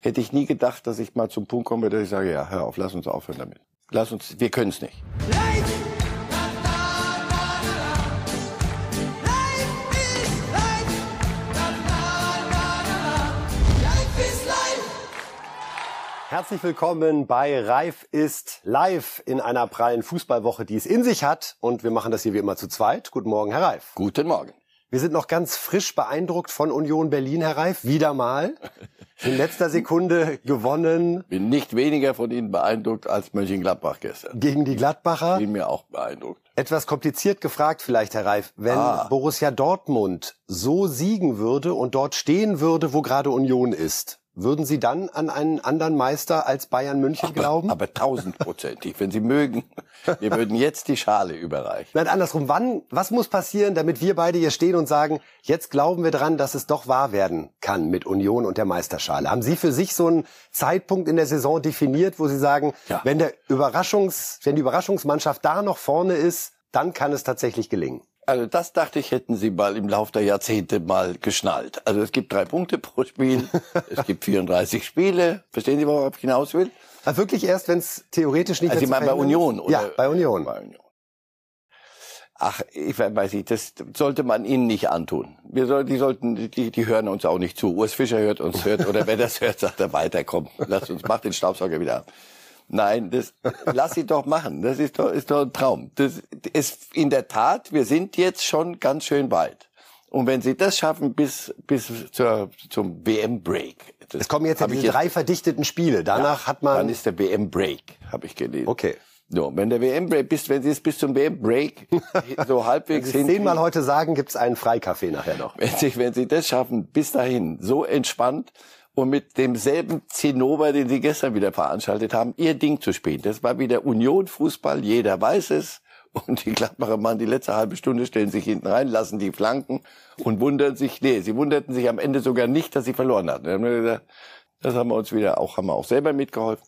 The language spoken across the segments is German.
hätte ich nie gedacht, dass ich mal zum Punkt komme, dass ich sage, ja, hör auf, lass uns aufhören damit. Lass uns, wir können es nicht. Herzlich willkommen bei Reif ist live in einer prallen Fußballwoche, die es in sich hat. Und wir machen das hier wie immer zu zweit. Guten Morgen, Herr Reif. Guten Morgen. Wir sind noch ganz frisch beeindruckt von Union Berlin, Herr Reif. Wieder mal. In letzter Sekunde gewonnen. Bin nicht weniger von Ihnen beeindruckt als Mönchengladbach gestern. Gegen die Gladbacher. Bin mir auch beeindruckt. Etwas kompliziert gefragt vielleicht, Herr Reif. Wenn ah. Borussia Dortmund so siegen würde und dort stehen würde, wo gerade Union ist, würden Sie dann an einen anderen Meister als Bayern München aber, glauben? Aber tausendprozentig, wenn Sie mögen. Wir würden jetzt die Schale überreichen. Nein, andersrum. Wann, was muss passieren, damit wir beide hier stehen und sagen, jetzt glauben wir dran, dass es doch wahr werden kann mit Union und der Meisterschale? Haben Sie für sich so einen Zeitpunkt in der Saison definiert, wo Sie sagen, ja. wenn der Überraschungs, wenn die Überraschungsmannschaft da noch vorne ist, dann kann es tatsächlich gelingen? Also das dachte ich, hätten Sie mal im Laufe der Jahrzehnte mal geschnallt. Also es gibt drei Punkte pro Spiel, es gibt 34 Spiele. Verstehen Sie, worauf ich hinaus will? Also wirklich erst, wenn es theoretisch nicht... Also Sie meinen bei Union? Oder? Ja, bei Union. bei Union. Ach, ich weiß nicht, das sollte man ihnen nicht antun. Wir soll, die sollten, die, die hören uns auch nicht zu. Urs Fischer hört uns, hört, oder wer das hört, sagt er weiter, komm, lass uns, mach den Staubsauger wieder ab. Nein, das lass sie doch machen. Das ist doch, ist doch ein Traum. Das ist in der Tat, wir sind jetzt schon ganz schön weit. Und wenn sie das schaffen bis bis zur, zum WM Break. Es kommen jetzt ja diese jetzt, drei verdichteten Spiele. Danach ja, hat man Dann ist der WM Break, habe ich gelesen. Okay. So, wenn der WM Break bis wenn sie es bis zum WM Break so halbwegs hin zehnmal heute sagen, gibt's einen Freikaffee nachher noch. Wenn sie wenn sie das schaffen bis dahin so entspannt und mit demselben Zinnober, den sie gestern wieder veranstaltet haben, ihr Ding zu spielen. Das war wieder Union-Fußball, jeder weiß es. Und die Gladbacher Mann, die letzte halbe Stunde stellen sich hinten rein, lassen die Flanken und wundern sich, nee, sie wunderten sich am Ende sogar nicht, dass sie verloren hatten. Das haben wir uns wieder auch, haben wir auch selber mitgeholfen.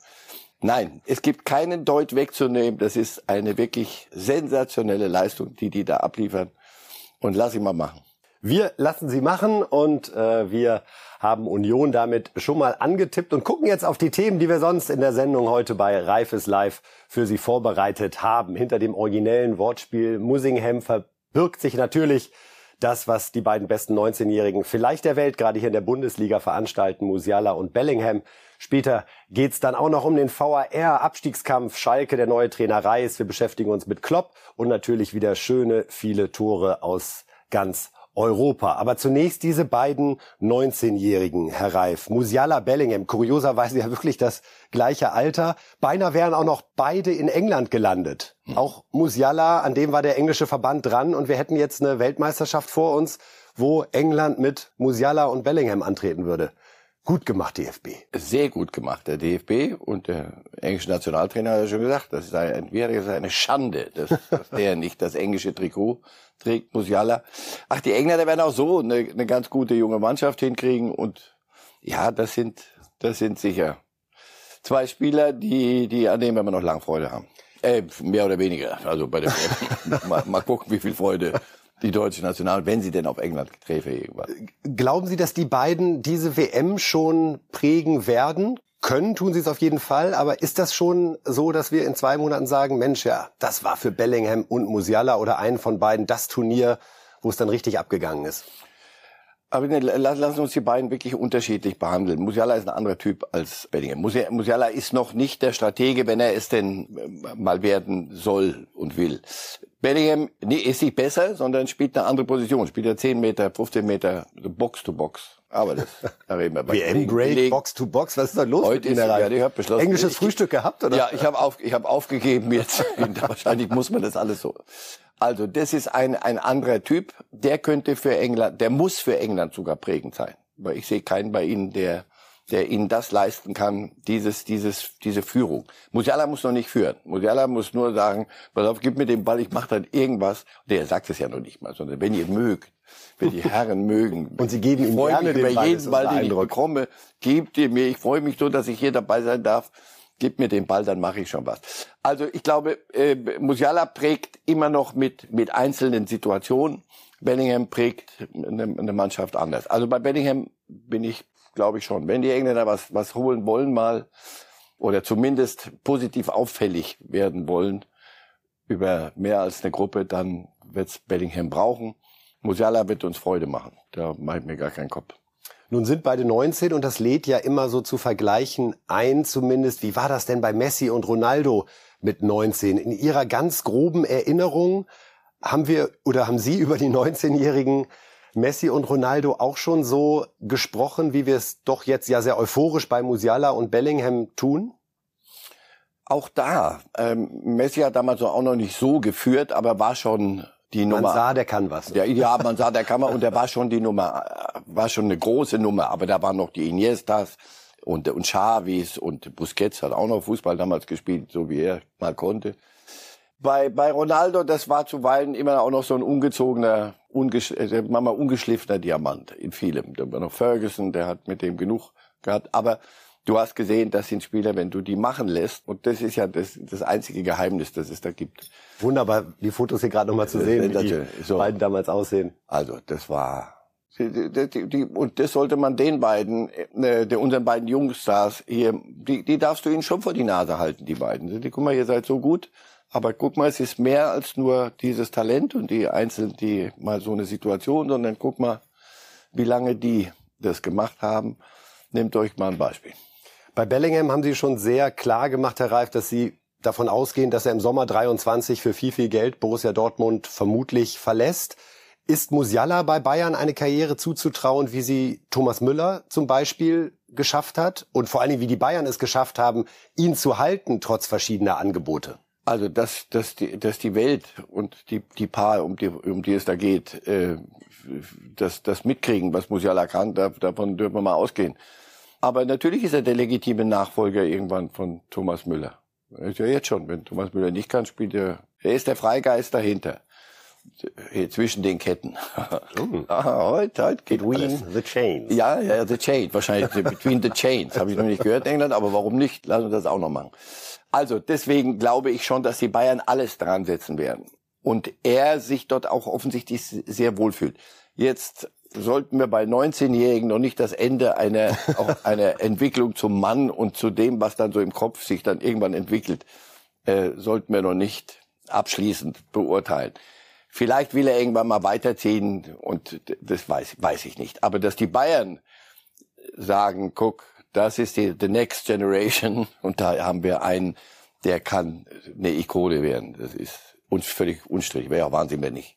Nein, es gibt keinen Deut wegzunehmen. Das ist eine wirklich sensationelle Leistung, die die da abliefern. Und lass ihn mal machen. Wir lassen sie machen und äh, wir haben Union damit schon mal angetippt und gucken jetzt auf die Themen, die wir sonst in der Sendung heute bei Reifes Live für Sie vorbereitet haben. Hinter dem originellen Wortspiel Musingham verbirgt sich natürlich das, was die beiden besten 19-Jährigen vielleicht der Welt gerade hier in der Bundesliga veranstalten, Musiala und Bellingham. Später geht's dann auch noch um den VAR-Abstiegskampf. Schalke, der neue Trainer Reis. Wir beschäftigen uns mit Klopp und natürlich wieder schöne, viele Tore aus ganz Europa. Aber zunächst diese beiden 19-Jährigen, Herr Reif. Musiala Bellingham, kurioserweise ja wirklich das gleiche Alter. Beinahe wären auch noch beide in England gelandet. Hm. Auch Musiala, an dem war der englische Verband dran und wir hätten jetzt eine Weltmeisterschaft vor uns, wo England mit Musiala und Bellingham antreten würde. Gut gemacht, DFB. Sehr gut gemacht, der DFB und der englische Nationaltrainer hat ja schon gesagt, das ist eine, wäre eine Schande, dass, dass der nicht das englische Trikot trägt, Musiala. Ach, die Engländer werden auch so eine, eine ganz gute junge Mannschaft hinkriegen und ja, das sind, das sind sicher zwei Spieler, die, die, an denen wir noch lang Freude haben. Äh, mehr oder weniger. Also bei der mal, mal gucken, wie viel Freude die deutsche National, wenn sie denn auf England träfe irgendwann. Glauben Sie, dass die beiden diese WM schon prägen werden? Können tun sie es auf jeden Fall, aber ist das schon so, dass wir in zwei Monaten sagen, Mensch, ja, das war für Bellingham und Musiala oder einen von beiden das Turnier, wo es dann richtig abgegangen ist? Aber ne, lassen uns die beiden wirklich unterschiedlich behandeln. Musiala ist ein anderer Typ als Bellingham. Musiala ist noch nicht der Stratege, wenn er es denn äh, mal werden soll und will. Bellingham nee, ist nicht besser, sondern spielt eine andere Position. Spielt er 10 Meter, 15 Meter, Box to Box. Aber das, da reden wir bei WM Break, Box to Box, was ist da los Heute mit Ihnen? Ja, ich hab beschlossen, Englisches ich, Frühstück gehabt, oder? Ja, ich habe auf, ich hab aufgegeben jetzt. Wahrscheinlich muss man das alles so. Also, das ist ein, ein anderer Typ. Der könnte für England, der muss für England sogar prägend sein. Weil ich sehe keinen bei Ihnen, der, der Ihnen das leisten kann, dieses, dieses, diese Führung. Musiala muss noch nicht führen. Musiala muss nur sagen, pass auf, gib mir den Ball, ich mache dann irgendwas. Der sagt es ja noch nicht mal, sondern wenn ihr mögt, wenn die Herren mögen. Und Sie geben ihm gerne den Ball, jeden Ball, den ich bekomme, gebt ihr mir. Ich freue mich so, dass ich hier dabei sein darf. Gib mir den Ball, dann mache ich schon was. Also ich glaube, äh, Musiala prägt immer noch mit, mit einzelnen Situationen. Bellingham prägt eine, eine Mannschaft anders. Also bei Bellingham bin ich glaube ich schon. Wenn die Engländer was, was holen wollen mal, oder zumindest positiv auffällig werden wollen, über mehr als eine Gruppe, dann wird's Bellingham brauchen. Musiala wird uns Freude machen. Da meint mir gar keinen Kopf. Nun sind beide 19 und das lädt ja immer so zu vergleichen ein, zumindest. Wie war das denn bei Messi und Ronaldo mit 19? In Ihrer ganz groben Erinnerung haben wir oder haben Sie über die 19-jährigen Messi und Ronaldo auch schon so gesprochen, wie wir es doch jetzt ja sehr euphorisch bei Musiala und Bellingham tun? Auch da, ähm, Messi hat damals auch noch nicht so geführt, aber war schon die Nummer. Man sah, der kann was. Ja, ja, man sah, der kann was und der war schon die Nummer, war schon eine große Nummer, aber da waren noch die Iniestas und, und Chavis und Busquets hat auch noch Fußball damals gespielt, so wie er mal konnte. Bei, bei Ronaldo, das war zuweilen immer auch noch so ein ungezogener, ungesch äh, manchmal ungeschliffener Diamant in vielem. Da war noch Ferguson, der hat mit dem genug gehabt. Aber du hast gesehen, das sind Spieler, wenn du die machen lässt, und das ist ja das, das einzige Geheimnis, das es da gibt. Wunderbar, die Fotos hier gerade nochmal zu sehen, wie die so. beiden damals aussehen. Also, das war und das sollte man den beiden, äh, unseren beiden Jungstars hier, die, die darfst du ihnen schon vor die Nase halten, die beiden. Die, guck mal, ihr seid so gut, aber guck mal, es ist mehr als nur dieses Talent und die Einzelnen, die mal so eine Situation, sondern guck mal, wie lange die das gemacht haben. Nehmt euch mal ein Beispiel. Bei Bellingham haben Sie schon sehr klar gemacht, Herr Reif, dass Sie davon ausgehen, dass er im Sommer 23 für viel, viel Geld Borussia Dortmund vermutlich verlässt. Ist Musiala bei Bayern eine Karriere zuzutrauen, wie sie Thomas Müller zum Beispiel geschafft hat? Und vor allen Dingen, wie die Bayern es geschafft haben, ihn zu halten, trotz verschiedener Angebote? Also dass, dass, die, dass die Welt und die, die Paar, um die, um die es da geht, äh, das, das mitkriegen, was Musiala kann, da, davon dürfen wir mal ausgehen. Aber natürlich ist er der legitime Nachfolger irgendwann von Thomas Müller. Ist ja jetzt schon, wenn Thomas Müller nicht kann, spielt er. Er ist der Freigeist dahinter. Hier zwischen den Ketten. Mm. ah, heute, heute geht Between alles. the chains. Ja, ja, the chain. Wahrscheinlich between the chains. Habe ich noch nicht gehört in England, aber warum nicht? Lass uns das auch noch machen. Also deswegen glaube ich schon, dass die Bayern alles dran setzen werden. Und er sich dort auch offensichtlich sehr wohlfühlt. Jetzt sollten wir bei 19-Jährigen noch nicht das Ende einer, auch einer Entwicklung zum Mann und zu dem, was dann so im Kopf sich dann irgendwann entwickelt, äh, sollten wir noch nicht abschließend beurteilen. Vielleicht will er irgendwann mal weiterziehen und das weiß, weiß ich nicht. Aber dass die Bayern sagen, guck, das ist die the next generation und da haben wir einen, der kann eine Ikone werden. Das ist uns völlig unstrittig. Wäre ja Wahnsinn, wenn nicht.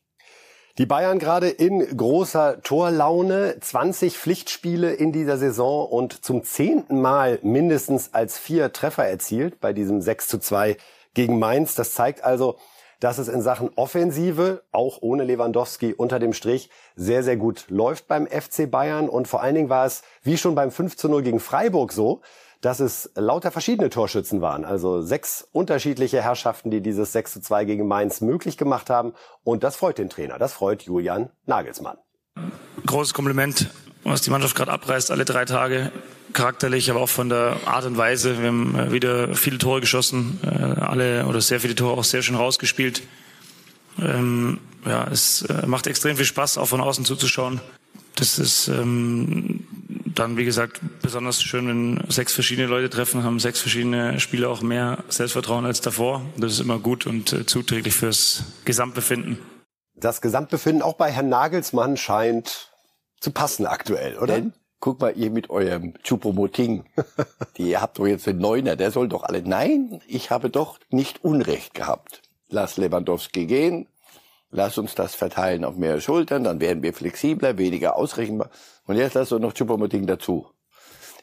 Die Bayern gerade in großer Torlaune, 20 Pflichtspiele in dieser Saison und zum zehnten Mal mindestens als vier Treffer erzielt bei diesem 6 zu 2 gegen Mainz. Das zeigt also, dass es in Sachen Offensive, auch ohne Lewandowski unter dem Strich, sehr, sehr gut läuft beim FC Bayern. Und vor allen Dingen war es, wie schon beim 5 zu 0 gegen Freiburg so, dass es lauter verschiedene Torschützen waren. Also sechs unterschiedliche Herrschaften, die dieses 6 zu 2 gegen Mainz möglich gemacht haben. Und das freut den Trainer. Das freut Julian Nagelsmann. Großes Kompliment, was die Mannschaft gerade abreißt, alle drei Tage. Charakterlich, aber auch von der Art und Weise. Wir haben äh, wieder viele Tore geschossen, äh, alle oder sehr viele Tore auch sehr schön rausgespielt. Ähm, ja, es äh, macht extrem viel Spaß, auch von außen zuzuschauen. Das ist ähm, dann, wie gesagt, besonders schön, wenn sechs verschiedene Leute treffen, haben sechs verschiedene Spieler auch mehr Selbstvertrauen als davor. Das ist immer gut und äh, zuträglich fürs Gesamtbefinden. Das Gesamtbefinden auch bei Herrn Nagelsmann scheint zu passen aktuell, oder? Denn, guck mal, ihr mit eurem Chupomoting, die habt doch jetzt einen Neuner, der soll doch alle. Nein, ich habe doch nicht Unrecht gehabt. Lass Lewandowski gehen, lass uns das verteilen auf mehr Schultern, dann werden wir flexibler, weniger ausrechenbar. Und jetzt lass uns noch Chupomoting dazu.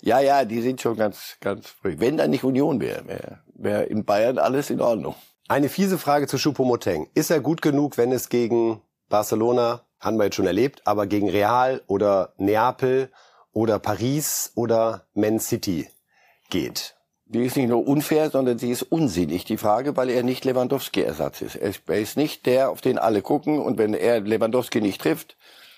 Ja, ja, die sind schon ganz, ganz früh. Wenn da nicht Union wäre, wäre wär in Bayern alles in Ordnung. Eine fiese Frage zu Choupo-Moteng. Ist er gut genug, wenn es gegen Barcelona, haben wir jetzt schon erlebt, aber gegen Real oder Neapel oder Paris oder Man City geht? Die ist nicht nur unfair, sondern sie ist unsinnig, die Frage, weil er nicht Lewandowski-Ersatz ist. Er ist nicht der, auf den alle gucken und wenn er Lewandowski nicht trifft,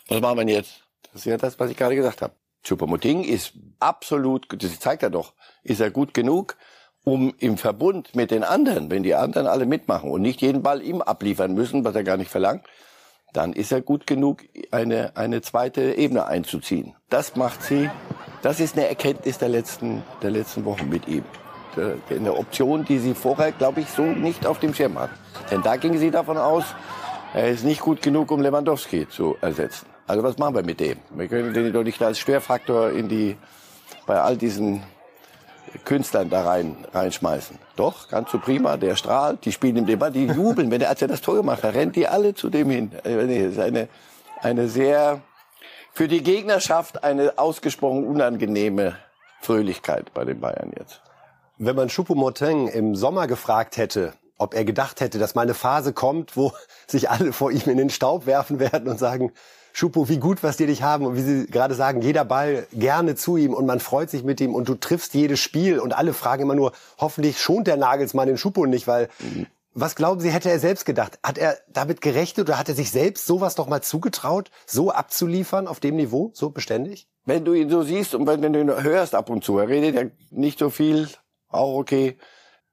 was machen wir jetzt? Das ist ja das, was ich gerade gesagt habe. Choupo-Moting ist absolut, das zeigt er doch, ist er gut genug, um im Verbund mit den anderen, wenn die anderen alle mitmachen und nicht jeden Ball ihm abliefern müssen, was er gar nicht verlangt, dann ist er gut genug, eine, eine zweite Ebene einzuziehen. Das macht sie, das ist eine Erkenntnis der letzten, der letzten Wochen mit ihm. Eine Option, die sie vorher, glaube ich, so nicht auf dem Schirm hat. Denn da ging sie davon aus, er ist nicht gut genug, um Lewandowski zu ersetzen. Also was machen wir mit dem? Wir können den doch nicht als Schwerfaktor in die, bei all diesen Künstlern da rein, reinschmeißen. Doch, ganz so prima, der strahlt, die spielen ihm den Ball, die jubeln, wenn er, als er das Tor gemacht hat, rennt die alle zu dem hin. Das ist eine, eine sehr, für die Gegnerschaft eine ausgesprochen unangenehme Fröhlichkeit bei den Bayern jetzt. Wenn man Choupo-Moting im Sommer gefragt hätte, ob er gedacht hätte, dass mal eine Phase kommt, wo sich alle vor ihm in den Staub werfen werden und sagen, Schupo, wie gut, was die dich haben und wie Sie gerade sagen, jeder Ball gerne zu ihm und man freut sich mit ihm und du triffst jedes Spiel und alle fragen immer nur, hoffentlich schont der Nagelsmann den Schupo nicht, weil was glauben Sie, hätte er selbst gedacht? Hat er damit gerechnet oder hat er sich selbst sowas doch mal zugetraut, so abzuliefern auf dem Niveau, so beständig? Wenn du ihn so siehst und wenn du ihn hörst ab und zu, er redet ja nicht so viel, auch okay,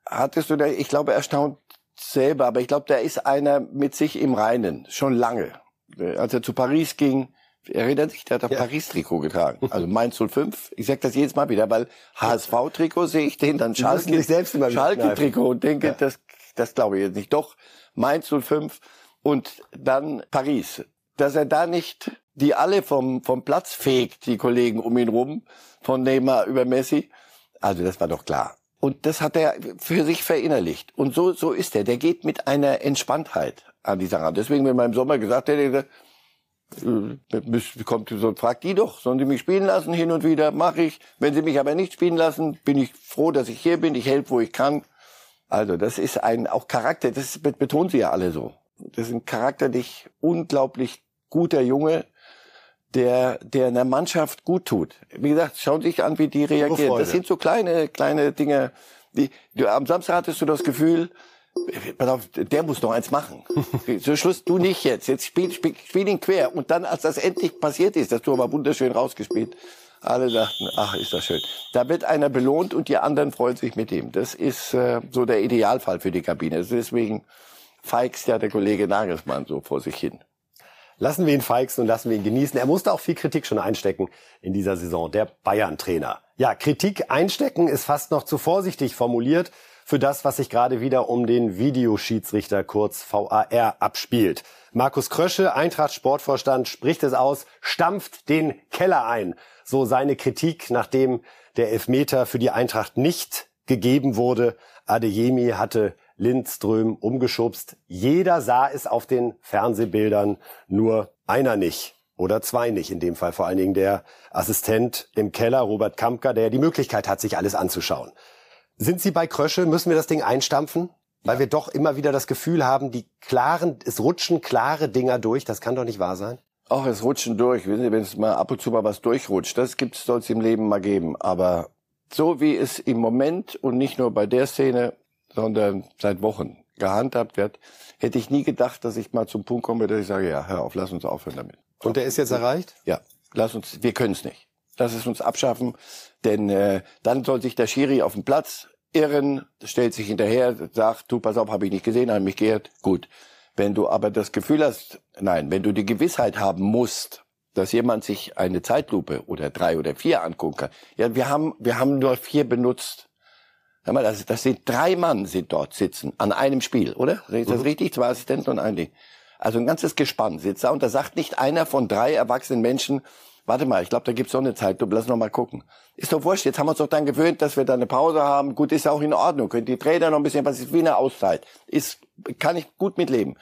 hattest du da, ich glaube, erstaunt selber, aber ich glaube, der ist einer mit sich im Reinen, schon lange. Äh, als er zu Paris ging, erinnert sich, der hat ein ja. Paris-Trikot getragen. Also Mainz 05. Ich sag das jedes Mal wieder, weil HSV-Trikot sehe ich den, dann Schalke-Trikot Schalke und denke, ja. das, das glaube ich jetzt nicht. Doch, Mainz 05 und dann Paris. Dass er da nicht die alle vom, vom Platz fegt, die Kollegen um ihn rum, von Neymar über Messi. Also das war doch klar. Und das hat er für sich verinnerlicht. Und so, so ist er. Der geht mit einer Entspanntheit an die Sache. Deswegen, wenn man im Sommer gesagt hätte, äh, kommt so, fragt die doch, sollen sie mich spielen lassen hin und wieder, mache ich. Wenn sie mich aber nicht spielen lassen, bin ich froh, dass ich hier bin, ich helfe, wo ich kann. Also das ist ein auch Charakter, das betonen sie ja alle so. Das ist ein charakterlich unglaublich guter Junge, der der in der Mannschaft gut tut. Wie gesagt, schauen Sie sich an, wie die reagieren. Das sind so kleine kleine Dinge. Die, du, am Samstag hattest du das Gefühl, pass auf, der muss noch eins machen. Zum Schluss, du nicht jetzt. Jetzt spiel, spiel, spiel ihn quer. Und dann, als das endlich passiert ist, das Tor war wunderschön rausgespielt. Alle dachten, ach, ist das schön. Da wird einer belohnt und die anderen freuen sich mit ihm. Das ist äh, so der Idealfall für die Kabine. Deswegen feigst ja der Kollege Nagelsmann so vor sich hin. Lassen wir ihn feixen und lassen wir ihn genießen. Er musste auch viel Kritik schon einstecken in dieser Saison, der Bayern-Trainer. Ja, Kritik einstecken ist fast noch zu vorsichtig formuliert für das, was sich gerade wieder um den Videoschiedsrichter kurz VAR abspielt. Markus Krösche, Eintracht Sportvorstand, spricht es aus, stampft den Keller ein. So seine Kritik, nachdem der Elfmeter für die Eintracht nicht gegeben wurde. Adeyemi hatte Lindström umgeschubst. Jeder sah es auf den Fernsehbildern, nur einer nicht. Oder zwei nicht, in dem Fall vor allen Dingen der Assistent im Keller, Robert Kampka, der die Möglichkeit hat, sich alles anzuschauen. Sind Sie bei Krösche? Müssen wir das Ding einstampfen? Weil ja. wir doch immer wieder das Gefühl haben, die klaren, es rutschen klare Dinger durch. Das kann doch nicht wahr sein. Auch es rutschen durch. Wissen Sie, wenn es mal ab und zu mal was durchrutscht, das gibt's, soll es im Leben mal geben. Aber so wie es im Moment und nicht nur bei der Szene, sondern seit Wochen gehandhabt wird, hätte ich nie gedacht, dass ich mal zum Punkt komme, dass ich sage, ja, hör auf, lass uns aufhören damit. Und der ist jetzt erreicht? Ja, lass uns, wir können es nicht. Lass es uns abschaffen, denn äh, dann soll sich der Schiri auf dem Platz irren, stellt sich hinterher, sagt, du, pass auf, habe ich nicht gesehen, habe mich geirrt. Gut. Wenn du aber das Gefühl hast, nein, wenn du die Gewissheit haben musst, dass jemand sich eine Zeitlupe oder drei oder vier angucken kann. Ja, wir haben, wir haben nur vier benutzt. Sag mal, das, das sind drei Mann sind dort sitzen an einem Spiel, oder? Ist das mhm. richtig? Zwei Assistenten und ein Ding. Also ein ganzes Gespann sitzt da und da sagt nicht einer von drei erwachsenen Menschen, warte mal, ich glaube, da gibt's so eine Zeit, du lass noch mal gucken. Ist doch wurscht, jetzt haben wir uns doch dann gewöhnt, dass wir da eine Pause haben. Gut, ist ja auch in Ordnung. Könnt die Trainer noch ein bisschen, was ist wie eine Auszeit. Ist, kann ich gut mitleben.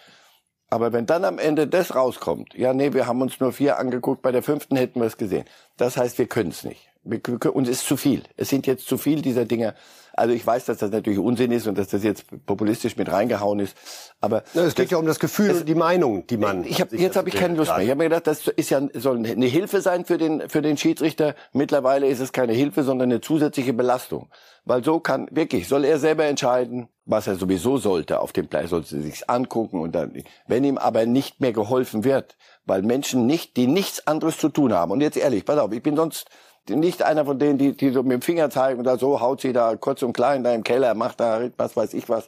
Aber wenn dann am Ende das rauskommt, ja, nee, wir haben uns nur vier angeguckt, bei der fünften hätten wir es gesehen. Das heißt, wir können es nicht. Uns ist zu viel. Es sind jetzt zu viel dieser Dinge. Also ich weiß, dass das natürlich Unsinn ist und dass das jetzt populistisch mit reingehauen ist. Aber ja, es geht ja um das Gefühl und die Meinung, die man. Ich hab, jetzt habe ich keine Lust mehr. Ich habe mir gedacht, das ist ja soll eine Hilfe sein für den für den Schiedsrichter. Mittlerweile ist es keine Hilfe, sondern eine zusätzliche Belastung, weil so kann wirklich soll er selber entscheiden, was er sowieso sollte auf dem Platz, sollte sich angucken und dann, wenn ihm aber nicht mehr geholfen wird, weil Menschen nicht, die nichts anderes zu tun haben. Und jetzt ehrlich, pass auf, ich bin sonst nicht einer von denen, die, die so mit dem Finger zeigen da so haut sie da kurz und klein da im Keller, macht da was weiß ich was.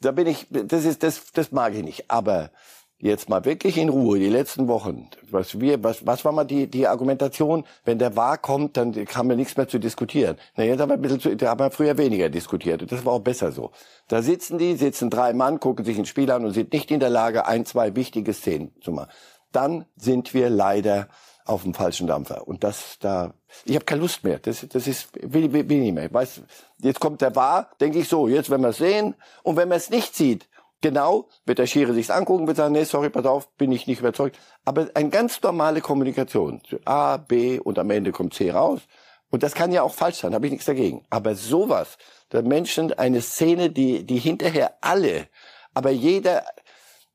Da bin ich, das ist, das, das mag ich nicht. Aber jetzt mal wirklich in Ruhe die letzten Wochen. Was wir, was, was war mal die, die Argumentation? Wenn der Wahr kommt, dann kam mir nichts mehr zu diskutieren. Na, jetzt haben wir ein bisschen zu, da haben wir früher weniger diskutiert. Und das war auch besser so. Da sitzen die, sitzen drei Mann, gucken sich ein Spiel an und sind nicht in der Lage, ein, zwei wichtige Szenen zu machen. Dann sind wir leider auf dem falschen Dampfer. Und das da, ich habe keine Lust mehr. Das, das ist, will, will, will nicht mehr. Weiß, jetzt kommt der Wahr, denke ich so, jetzt werden wir es sehen. Und wenn man es nicht sieht, genau, wird der Schiri sich's angucken, wird sagen, nee, sorry, pass auf, bin ich nicht überzeugt. Aber eine ganz normale Kommunikation. A, B und am Ende kommt C raus. Und das kann ja auch falsch sein, habe ich nichts dagegen. Aber sowas, der Menschen, eine Szene, die, die hinterher alle, aber jeder,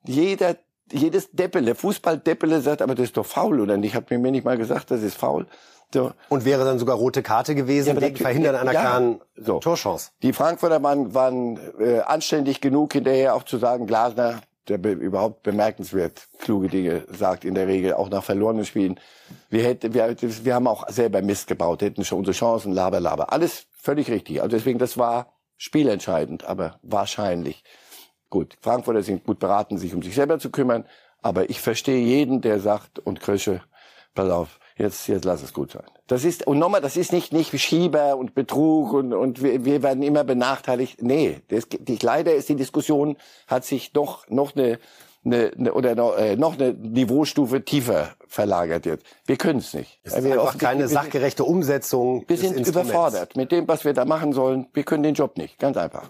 jeder jedes Deppele, Fußball-Deppele sagt, aber das ist doch faul, oder nicht? Hat mir nicht mal gesagt, das ist faul. So. Und wäre dann sogar rote Karte gewesen ja, wegen Verhindern einer ja, klaren so. Torchance. Die Frankfurter waren, waren äh, anständig genug hinterher auch zu sagen, Glasner, der be überhaupt bemerkenswert kluge Dinge sagt in der Regel, auch nach verlorenen Spielen. Wir, hätten, wir, wir haben auch selber Mist gebaut, hätten schon unsere Chancen, laber, laber. Alles völlig richtig. Also deswegen, das war spielentscheidend, aber wahrscheinlich. Gut, Frankfurter sind gut beraten, sich um sich selber zu kümmern. Aber ich verstehe jeden, der sagt, und Krösche, pass auf, jetzt, jetzt lass es gut sein. Das ist, und nochmal, das ist nicht, nicht Schieber und Betrug und, und wir, wir werden immer benachteiligt. Nee, das, die, leider ist die Diskussion, hat sich doch noch eine, eine, eine oder noch, äh, noch eine Niveaustufe tiefer verlagert jetzt. Wir können es nicht. Es ist wir einfach keine sachgerechte Umsetzung. Wir sind überfordert mit dem, was wir da machen sollen. Wir können den Job nicht. Ganz einfach.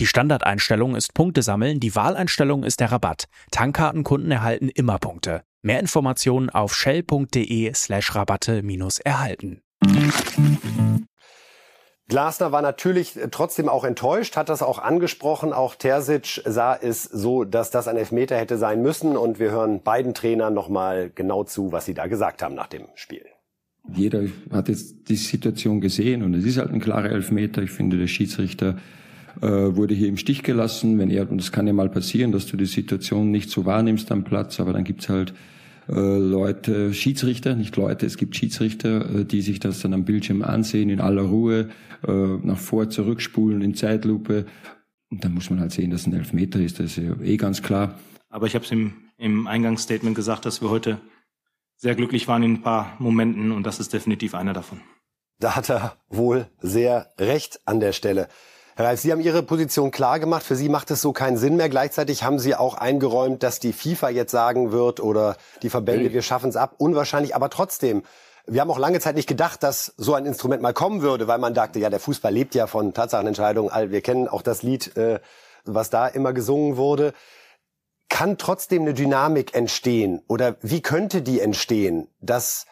Die Standardeinstellung ist Punkte sammeln, die Wahleinstellung ist der Rabatt. Tankkartenkunden erhalten immer Punkte. Mehr Informationen auf shell.de slash Rabatte minus erhalten. Glasner war natürlich trotzdem auch enttäuscht, hat das auch angesprochen. Auch Terzic sah es so, dass das ein Elfmeter hätte sein müssen. Und wir hören beiden Trainern nochmal genau zu, was sie da gesagt haben nach dem Spiel. Jeder hat jetzt die Situation gesehen und es ist halt ein klarer Elfmeter. Ich finde, der Schiedsrichter äh, wurde hier im Stich gelassen. Wenn er, und es kann ja mal passieren, dass du die Situation nicht so wahrnimmst am Platz, aber dann gibt's halt äh, Leute, Schiedsrichter, nicht Leute, es gibt Schiedsrichter, äh, die sich das dann am Bildschirm ansehen, in aller Ruhe, äh, nach vor, zurückspulen, in Zeitlupe. Und dann muss man halt sehen, dass ein Elfmeter ist, das ist ja eh ganz klar. Aber ich habe es im, im Eingangsstatement gesagt, dass wir heute sehr glücklich waren in ein paar Momenten und das ist definitiv einer davon. Da hat er wohl sehr recht an der Stelle. Herr Reif, Sie haben Ihre Position klar gemacht. Für Sie macht es so keinen Sinn mehr. Gleichzeitig haben Sie auch eingeräumt, dass die FIFA jetzt sagen wird oder die Verbände, wir schaffen es ab. Unwahrscheinlich, aber trotzdem. Wir haben auch lange Zeit nicht gedacht, dass so ein Instrument mal kommen würde, weil man dachte, ja, der Fußball lebt ja von Tatsachenentscheidungen. Wir kennen auch das Lied, äh, was da immer gesungen wurde. Kann trotzdem eine Dynamik entstehen oder wie könnte die entstehen, dass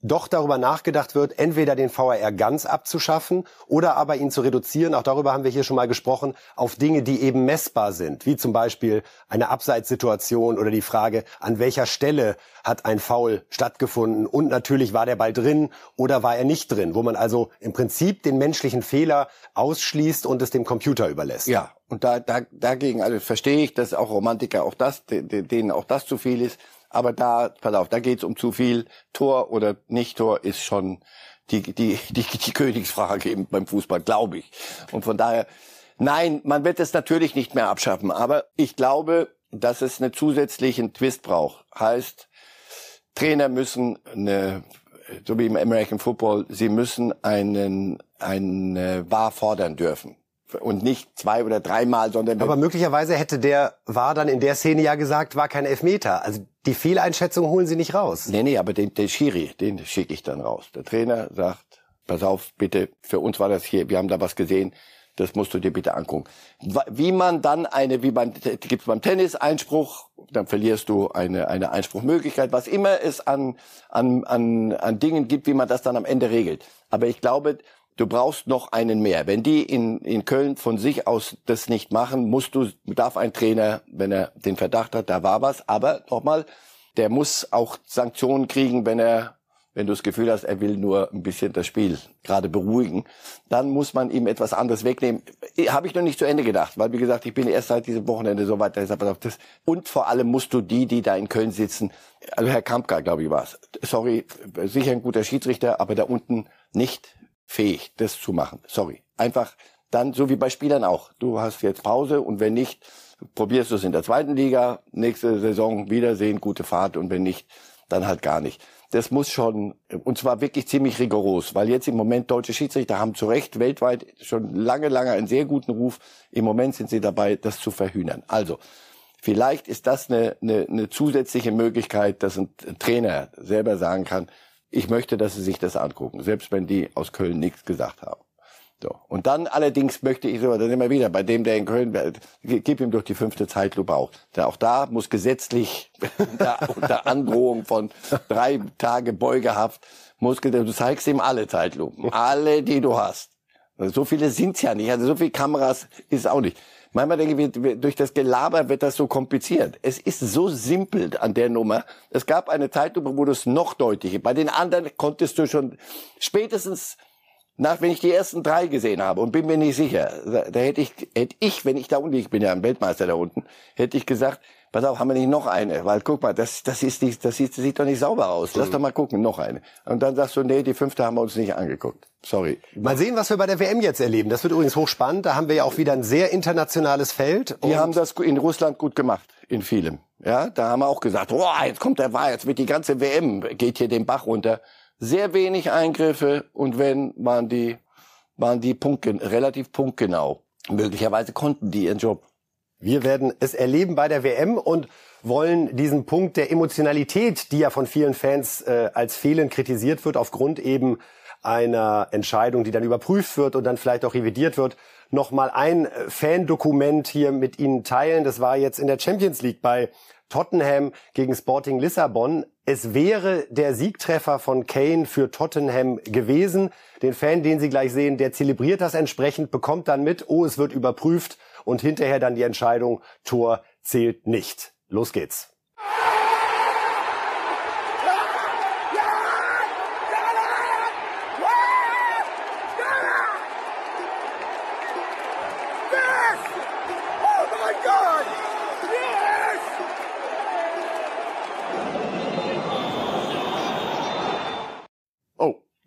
doch darüber nachgedacht wird, entweder den VAR ganz abzuschaffen oder aber ihn zu reduzieren, auch darüber haben wir hier schon mal gesprochen, auf Dinge, die eben messbar sind, wie zum Beispiel eine Abseitssituation oder die Frage, an welcher Stelle hat ein Foul stattgefunden und natürlich war der Ball drin oder war er nicht drin, wo man also im Prinzip den menschlichen Fehler ausschließt und es dem Computer überlässt. Ja, und da, da, dagegen also verstehe ich, dass auch Romantiker auch das, denen auch das zu viel ist. Aber da, pass auf, da geht's um zu viel. Tor oder nicht Tor ist schon die, die, die, die Königsfrage eben beim Fußball, glaube ich. Und von daher, nein, man wird es natürlich nicht mehr abschaffen. Aber ich glaube, dass es einen zusätzlichen Twist braucht. Heißt, Trainer müssen eine, so wie im American Football, sie müssen einen, einen äh, Wahr fordern dürfen und nicht zwei oder dreimal, sondern aber möglicherweise hätte der war dann in der Szene ja gesagt, war kein Elfmeter. Also die Fehleinschätzung holen Sie nicht raus. Nee, nee, aber den, den Schiri, den schicke ich dann raus. Der Trainer sagt, pass auf, bitte, für uns war das hier, wir haben da was gesehen, das musst du dir bitte angucken. Wie man dann eine, wie man, gibt's beim Tennis Einspruch, dann verlierst du eine, eine Einspruchmöglichkeit, was immer es an, an, an, an Dingen gibt, wie man das dann am Ende regelt. Aber ich glaube, du brauchst noch einen mehr. Wenn die in, in Köln von sich aus das nicht machen, musst du, darf ein Trainer, wenn er den Verdacht hat, da war was, aber nochmal, der muss auch Sanktionen kriegen, wenn er wenn du das Gefühl hast, er will nur ein bisschen das Spiel gerade beruhigen, dann muss man ihm etwas anderes wegnehmen. Habe ich noch nicht zu Ende gedacht, weil wie gesagt, ich bin erst seit diesem Wochenende so weit. Das, und vor allem musst du die, die da in Köln sitzen, also Herr Kampka, glaube ich, war es. Sorry, sicher ein guter Schiedsrichter, aber da unten nicht fähig, das zu machen. Sorry. Einfach dann, so wie bei Spielern auch. Du hast jetzt Pause und wenn nicht, probierst du es in der zweiten Liga, nächste Saison Wiedersehen, gute Fahrt und wenn nicht, dann halt gar nicht. Das muss schon, und zwar wirklich ziemlich rigoros, weil jetzt im Moment deutsche Schiedsrichter haben zu Recht weltweit schon lange, lange einen sehr guten Ruf. Im Moment sind sie dabei, das zu verhühnern. Also, vielleicht ist das eine, eine, eine zusätzliche Möglichkeit, dass ein Trainer selber sagen kann, ich möchte, dass sie sich das angucken, selbst wenn die aus Köln nichts gesagt haben. So. Und dann allerdings möchte ich so, dann immer wieder, bei dem, der in Köln, gib ihm doch die fünfte Zeitlupe auch. Der, auch da muss gesetzlich unter, unter Androhung von drei Tage Beugehaft, muss, du zeigst ihm alle Zeitlupen. Alle, die du hast. Also so viele sind's ja nicht. Also so viele Kameras ist auch nicht. Manchmal denke ich, durch das Gelaber wird das so kompliziert. Es ist so simpel an der Nummer. Es gab eine Zeitlupe, wo du es noch deutlicher. Bei den anderen konntest du schon spätestens nach, wenn ich die ersten drei gesehen habe und bin mir nicht sicher, da, da hätte ich, hätte ich, wenn ich da unten, ich bin ja ein Weltmeister da unten, hätte ich gesagt, pass auf, haben wir nicht noch eine? Weil guck mal, das, das ist nicht, das sieht, das sieht doch nicht sauber aus. Lass mhm. doch mal gucken, noch eine. Und dann sagst du, nee, die fünfte haben wir uns nicht angeguckt. Sorry. Mal sehen, was wir bei der WM jetzt erleben. Das wird übrigens hochspannend. Da haben wir ja auch wieder ein sehr internationales Feld. Die haben das in Russland gut gemacht, in vielem. Ja, da haben wir auch gesagt, boah, jetzt kommt der Wahr, jetzt wird die ganze WM, geht hier den Bach runter. Sehr wenig Eingriffe und wenn, waren die, waren die Punkte, relativ punktgenau. Möglicherweise konnten die ihren Job. Wir werden es erleben bei der WM und wollen diesen Punkt der Emotionalität, die ja von vielen Fans äh, als fehlend kritisiert wird, aufgrund eben einer Entscheidung, die dann überprüft wird und dann vielleicht auch revidiert wird, nochmal ein äh, Fandokument hier mit Ihnen teilen. Das war jetzt in der Champions League bei Tottenham gegen Sporting Lissabon. Es wäre der Siegtreffer von Kane für Tottenham gewesen. Den Fan, den Sie gleich sehen, der zelebriert das entsprechend, bekommt dann mit, oh, es wird überprüft und hinterher dann die Entscheidung, Tor zählt nicht. Los geht's.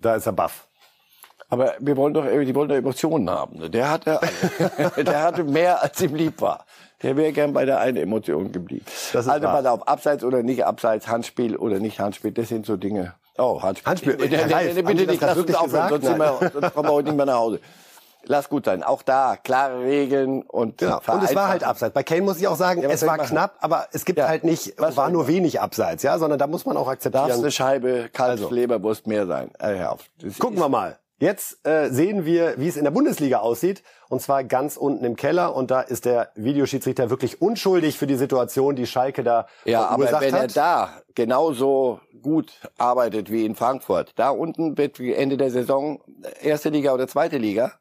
Da ist er baff. Aber wir wollen doch, die wollen doch Emotionen haben. Der hatte, der hatte mehr, als ihm lieb war. Der wäre gern bei der einen Emotion geblieben. Das ist also pass auf, abseits oder nicht abseits, Handspiel oder nicht Handspiel, das sind so Dinge. Oh, Handspiel. Handspiel. Herr Reif, bitte nicht, lass uns aufhören, sonst, wir, sonst kommen wir heute nicht mehr nach Hause. Lass gut sein. Auch da klare Regeln und genau. Und es war halt abseits. Bei Kane muss ich auch sagen, ja, es war knapp, aber es gibt ja. halt nicht, was war nur wenig abseits, ja, sondern da muss man auch akzeptieren. Darf eine Scheibe kalte also. Leberwurst mehr sein. Äh, Gucken wir mal. Jetzt äh, sehen wir, wie es in der Bundesliga aussieht, und zwar ganz unten im Keller. Und da ist der Videoschiedsrichter wirklich unschuldig für die Situation, die Schalke da Ja, aber wenn hat. er da genauso gut arbeitet wie in Frankfurt, da unten wird Ende der Saison erste Liga oder zweite Liga.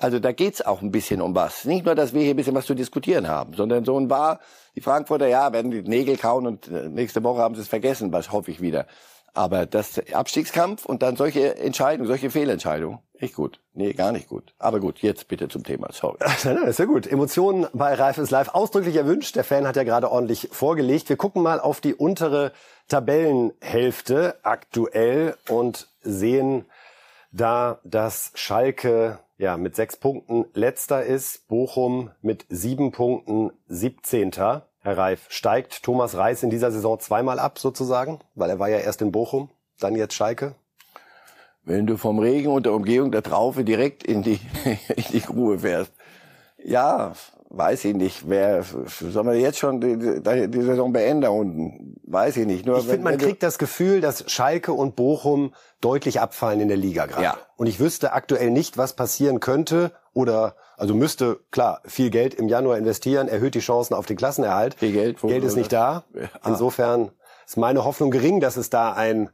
Also da geht's auch ein bisschen um was. Nicht nur, dass wir hier ein bisschen was zu diskutieren haben, sondern so ein war, die Frankfurter, ja, werden die Nägel kauen und äh, nächste Woche haben sie es vergessen, was hoffe ich wieder. Aber das Abstiegskampf und dann solche Entscheidungen, solche Fehlentscheidungen, echt gut. Nee, gar nicht gut. Aber gut, jetzt bitte zum Thema. Sorry. Ja gut. Emotionen bei Reif ist live ausdrücklich erwünscht. Der Fan hat ja gerade ordentlich vorgelegt. Wir gucken mal auf die untere Tabellenhälfte aktuell und sehen da, dass Schalke ja mit sechs Punkten letzter ist, Bochum mit sieben Punkten siebzehnter. Herr Reif, steigt Thomas Reis in dieser Saison zweimal ab sozusagen? Weil er war ja erst in Bochum, dann jetzt Schalke. Wenn du vom Regen und der Umgehung der Traufe direkt in die, in die Grube fährst. Ja, weiß ich nicht. Wer, sollen wir jetzt schon die, die, die Saison beenden unten? Weiß ich nicht. Nur ich finde, man kriegt das Gefühl, dass Schalke und Bochum deutlich abfallen in der Liga gerade. Ja. Und ich wüsste aktuell nicht, was passieren könnte oder also müsste klar viel Geld im Januar investieren, erhöht die Chancen auf den Klassenerhalt. Viel Geld, Geld ist nicht da. Insofern ist meine Hoffnung gering, dass es da ein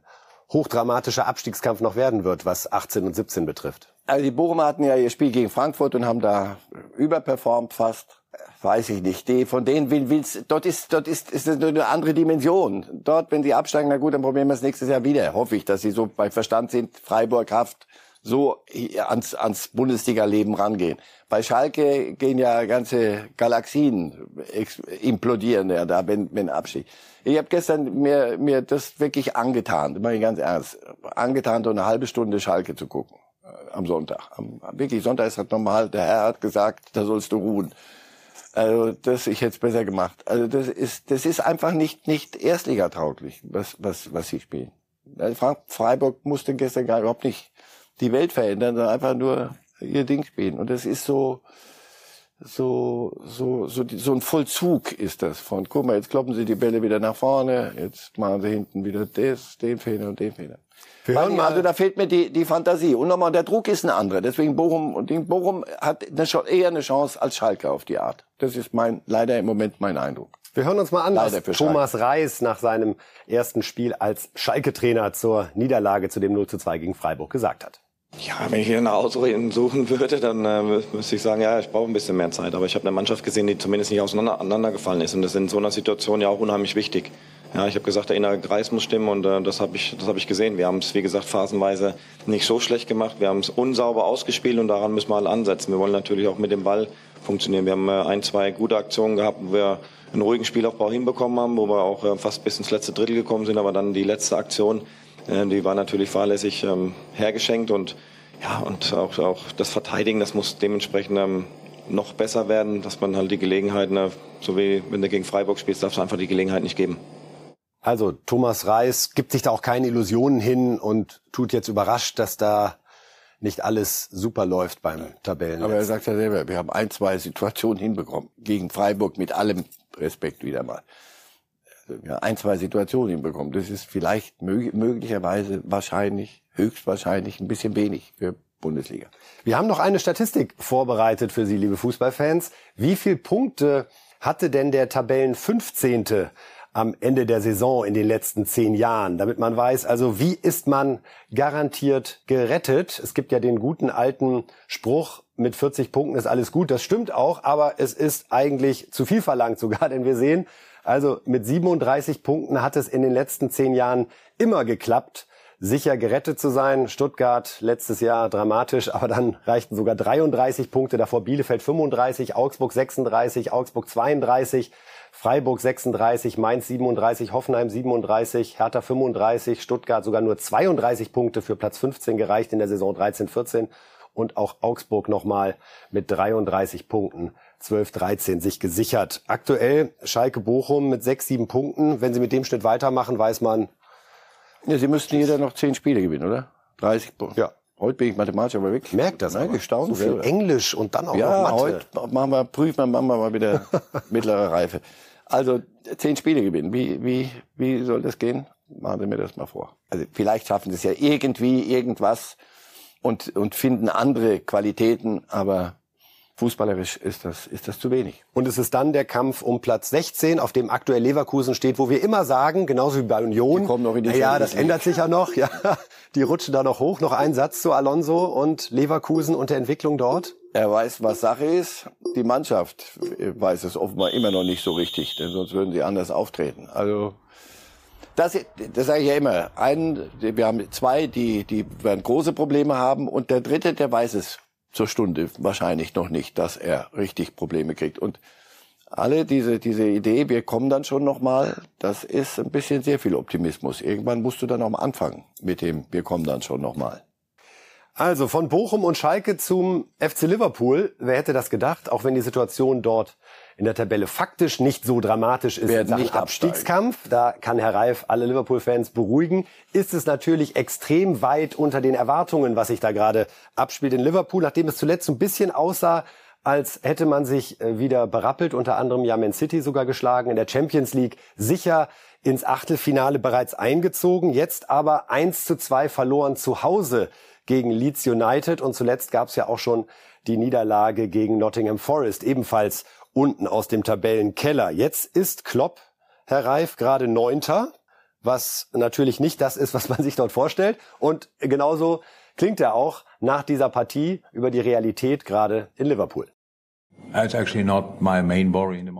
hochdramatischer Abstiegskampf noch werden wird, was 18 und 17 betrifft. Also die Bochumer hatten ja ihr Spiel gegen Frankfurt und haben da überperformt fast. weiß ich nicht. Die, von denen will, will's, dort ist, dort ist, ist es eine andere Dimension. Dort, wenn sie absteigen, na gut, dann probieren wir es nächstes Jahr wieder. Hoffe ich, dass sie so bei Verstand sind, Freiburg, Haft, so ans, ans Bundesliga-Leben rangehen. Bei Schalke gehen ja ganze Galaxien implodieren ja da, wenn, wenn Abstieg. Ich habe gestern mir, mir das wirklich angetan, meine ich ganz ernst, angetan, so eine halbe Stunde Schalke zu gucken am Sonntag. Am, wirklich, Sonntag ist halt normal, der Herr hat gesagt, da sollst du ruhen. Also das ich jetzt besser gemacht. Also das ist das ist einfach nicht nicht Erstligatauglich, was was was sie spielen. Freiburg musste gestern gar überhaupt nicht die Welt verändern, sondern einfach nur ihr Ding spielen. Und das ist so so so so so ein Vollzug ist das von guck mal jetzt kloppen sie die Bälle wieder nach vorne, jetzt machen sie hinten wieder das, den Fehler und den Fehler. Wir hören mal. Also da fehlt mir die, die Fantasie. Und nochmal, der Druck ist ein anderer. Deswegen Bochum, und Bochum hat eine, eher eine Chance als Schalke auf die Art. Das ist mein, leider im Moment mein Eindruck. Wir hören uns mal an, was Thomas Reis nach seinem ersten Spiel als Schalke-Trainer zur Niederlage zu dem 0 zu 2 gegen Freiburg gesagt hat. Ja, wenn ich hier eine Ausreden suchen würde, dann äh, müsste ich sagen, ja, ich brauche ein bisschen mehr Zeit. Aber ich habe eine Mannschaft gesehen, die zumindest nicht auseinandergefallen ist. Und das ist in so einer Situation ja auch unheimlich wichtig. Ja, ich habe gesagt, der innere Kreis muss stimmen und äh, das habe ich, hab ich gesehen. Wir haben es, wie gesagt, phasenweise nicht so schlecht gemacht. Wir haben es unsauber ausgespielt und daran müssen wir alle ansetzen. Wir wollen natürlich auch mit dem Ball funktionieren. Wir haben äh, ein, zwei gute Aktionen gehabt, wo wir einen ruhigen Spielaufbau hinbekommen haben, wo wir auch äh, fast bis ins letzte Drittel gekommen sind. Aber dann die letzte Aktion, äh, die war natürlich fahrlässig ähm, hergeschenkt und ja, und auch, auch das Verteidigen, das muss dementsprechend ähm, noch besser werden, dass man halt die Gelegenheiten, äh, so wie wenn du gegen Freiburg spielst, darfst du einfach die Gelegenheit nicht geben. Also Thomas Reis gibt sich da auch keine Illusionen hin und tut jetzt überrascht, dass da nicht alles super läuft beim Tabellen. Aber er sagt ja selber, wir haben ein, zwei Situationen hinbekommen. Gegen Freiburg mit allem Respekt wieder mal. Ja, ein, zwei Situationen hinbekommen. Das ist vielleicht mög möglicherweise wahrscheinlich, höchstwahrscheinlich ein bisschen wenig für Bundesliga. Wir haben noch eine Statistik vorbereitet für Sie, liebe Fußballfans. Wie viel Punkte hatte denn der Tabellen 15 am Ende der Saison in den letzten zehn Jahren, damit man weiß, also wie ist man garantiert gerettet. Es gibt ja den guten alten Spruch, mit 40 Punkten ist alles gut. Das stimmt auch, aber es ist eigentlich zu viel verlangt sogar, denn wir sehen, also mit 37 Punkten hat es in den letzten zehn Jahren immer geklappt, sicher gerettet zu sein. Stuttgart letztes Jahr dramatisch, aber dann reichten sogar 33 Punkte, davor Bielefeld 35, Augsburg 36, Augsburg 32. Freiburg 36, Mainz 37, Hoffenheim 37, Hertha 35, Stuttgart sogar nur 32 Punkte für Platz 15 gereicht in der Saison 13-14 und auch Augsburg nochmal mit 33 Punkten 12-13 sich gesichert. Aktuell Schalke Bochum mit 6, 7 Punkten. Wenn sie mit dem Schnitt weitermachen, weiß man. Ja, sie müssten jeder noch 10 Spiele gewinnen, oder? 30 Punkte. Ja. Heute bin ich mathematisch aber wirklich. Merkt das, ne? Gestaunt. So viel selber. Englisch und dann auch ja, noch Mathe. heute machen wir, prüfen wir, machen wir mal wieder mittlere Reife. Also zehn Spiele gewinnen. Wie, wie, wie soll das gehen? Machen Sie mir das mal vor. Also vielleicht schaffen Sie es ja irgendwie, irgendwas und, und finden andere Qualitäten, aber fußballerisch ist das, ist das zu wenig. Und es ist dann der Kampf um Platz 16, auf dem aktuell Leverkusen steht, wo wir immer sagen, genauso wie bei Union, die kommen noch in die ja, das ändert sich ja noch, ja, die rutschen da noch hoch. Noch ein Satz zu Alonso und Leverkusen und der Entwicklung dort. Er weiß, was Sache ist. Die Mannschaft weiß es offenbar immer noch nicht so richtig, denn sonst würden sie anders auftreten. Also das, das sage ich ja immer. Einen, wir haben zwei, die, die werden große Probleme haben, und der dritte, der weiß es zur Stunde wahrscheinlich noch nicht, dass er richtig Probleme kriegt. Und alle diese diese Idee, wir kommen dann schon noch mal, das ist ein bisschen sehr viel Optimismus. Irgendwann musst du dann auch mal anfangen mit dem, wir kommen dann schon noch mal. Also von Bochum und Schalke zum FC Liverpool. Wer hätte das gedacht? Auch wenn die Situation dort in der Tabelle faktisch nicht so dramatisch ist Werden nicht Abstiegskampf, da kann Herr Reif alle Liverpool-Fans beruhigen, ist es natürlich extrem weit unter den Erwartungen, was sich da gerade abspielt in Liverpool, nachdem es zuletzt ein bisschen aussah, als hätte man sich äh, wieder berappelt, unter anderem ja Man City sogar geschlagen, in der Champions League sicher ins Achtelfinale bereits eingezogen, jetzt aber 1 zu 2 verloren zu Hause gegen Leeds United und zuletzt gab es ja auch schon die Niederlage gegen Nottingham Forest, ebenfalls unten aus dem Tabellenkeller. Jetzt ist Klopp, Herr Reif, gerade Neunter, was natürlich nicht das ist, was man sich dort vorstellt. Und genauso klingt er auch nach dieser Partie über die Realität gerade in Liverpool.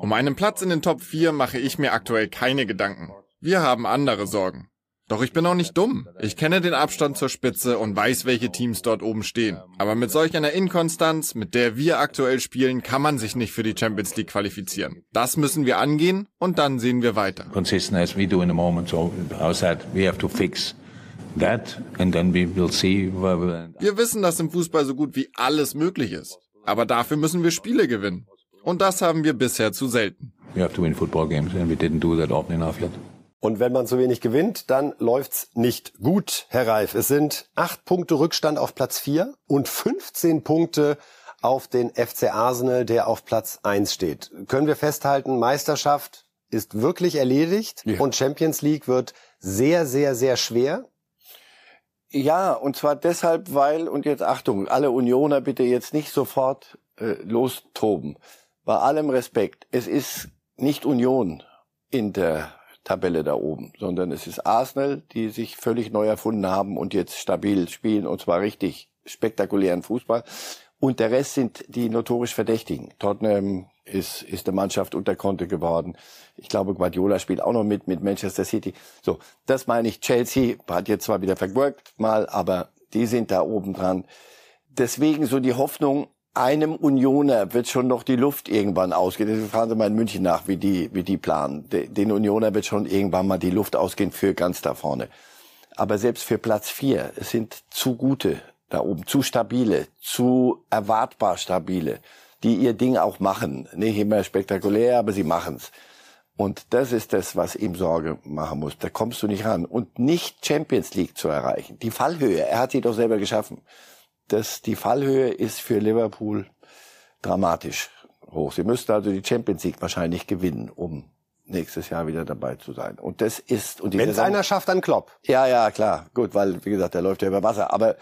Um einen Platz in den Top 4 mache ich mir aktuell keine Gedanken. Wir haben andere Sorgen. Doch ich bin auch nicht dumm. Ich kenne den Abstand zur Spitze und weiß, welche Teams dort oben stehen. Aber mit solch einer Inkonstanz, mit der wir aktuell spielen, kann man sich nicht für die Champions League qualifizieren. Das müssen wir angehen und dann sehen wir weiter. Consistent as we do in the moment, so outside we have to fix that and then we will see where we Wir wissen, dass im Fußball so gut wie alles möglich ist. Aber dafür müssen wir Spiele gewinnen. Und das haben wir bisher zu selten. We have to win football games and we didn't do that often enough yet. Und wenn man zu wenig gewinnt, dann läuft's nicht gut, Herr Reif. Es sind acht Punkte Rückstand auf Platz vier und 15 Punkte auf den FC Arsenal, der auf Platz eins steht. Können wir festhalten, Meisterschaft ist wirklich erledigt ja. und Champions League wird sehr, sehr, sehr schwer. Ja, und zwar deshalb, weil, und jetzt Achtung, alle Unioner bitte jetzt nicht sofort äh, lostoben. Bei allem Respekt, es ist nicht Union in der Tabelle da oben, sondern es ist Arsenal, die sich völlig neu erfunden haben und jetzt stabil spielen und zwar richtig spektakulären Fußball. Und der Rest sind die notorisch Verdächtigen. Tottenham ist, ist eine Mannschaft unter Konte geworden. Ich glaube, Guardiola spielt auch noch mit, mit Manchester City. So, das meine ich. Chelsea hat jetzt zwar wieder vergurkt mal, aber die sind da oben dran. Deswegen so die Hoffnung, einem Unioner wird schon noch die Luft irgendwann ausgehen. Deswegen fragen Sie mal in München nach, wie die, wie die planen. Den Unioner wird schon irgendwann mal die Luft ausgehen für ganz da vorne. Aber selbst für Platz vier, es sind zu gute da oben, zu stabile, zu erwartbar stabile, die ihr Ding auch machen. Nicht immer spektakulär, aber sie machen's. Und das ist das, was ihm Sorge machen muss. Da kommst du nicht ran. Und nicht Champions League zu erreichen. Die Fallhöhe, er hat sie doch selber geschaffen dass die Fallhöhe ist für Liverpool dramatisch hoch. Sie müssten also die Champions League wahrscheinlich gewinnen, um nächstes Jahr wieder dabei zu sein. Und das ist und wenn es einer schafft, dann Klopp. Ja, ja, klar, gut, weil wie gesagt, der läuft ja über Wasser. Aber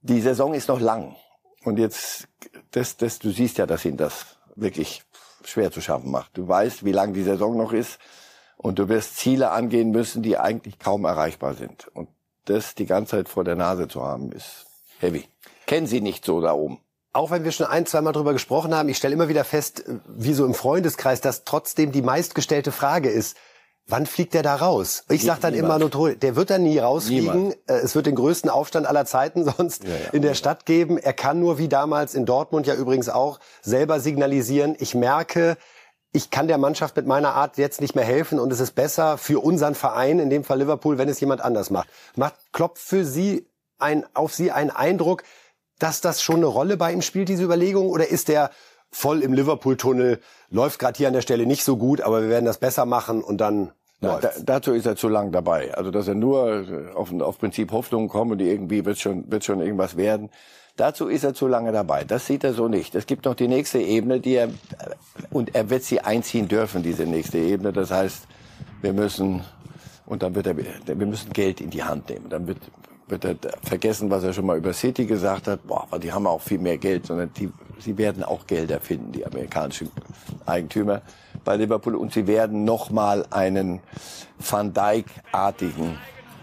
die Saison ist noch lang und jetzt das, das, du siehst ja, dass ihn das wirklich schwer zu schaffen macht. Du weißt, wie lang die Saison noch ist und du wirst Ziele angehen müssen, die eigentlich kaum erreichbar sind. Und das die ganze Zeit vor der Nase zu haben, ist heavy kennen Sie nicht so da oben. Auch wenn wir schon ein, zweimal drüber gesprochen haben, ich stelle immer wieder fest, wie so im Freundeskreis, dass trotzdem die meistgestellte Frage ist, wann fliegt der da raus? Ich sage dann Niemand. immer nur, der wird da nie rausfliegen. Niemand. Äh, es wird den größten Aufstand aller Zeiten sonst ja, ja. in der Stadt geben. Er kann nur wie damals in Dortmund ja übrigens auch selber signalisieren, ich merke, ich kann der Mannschaft mit meiner Art jetzt nicht mehr helfen und es ist besser für unseren Verein, in dem Fall Liverpool, wenn es jemand anders macht. Macht Klopp für Sie ein, auf Sie einen Eindruck, dass das schon eine Rolle bei ihm spielt, diese Überlegung? Oder ist der voll im Liverpool-Tunnel, läuft gerade hier an der Stelle nicht so gut, aber wir werden das besser machen und dann ja, da, dazu ist er zu lang dabei. Also dass er nur auf, auf Prinzip Hoffnungen kommt und irgendwie wird schon, wird schon irgendwas werden. Dazu ist er zu lange dabei. Das sieht er so nicht. Es gibt noch die nächste Ebene, die er und er wird sie einziehen dürfen, diese nächste Ebene. Das heißt, wir müssen und dann wird er, wir müssen Geld in die Hand nehmen. Dann wird wird er vergessen, was er schon mal über City gesagt hat. Boah, die haben auch viel mehr Geld, sondern die, sie werden auch Gelder finden, die amerikanischen Eigentümer bei Liverpool. Und sie werden nochmal einen Van Dijk-artigen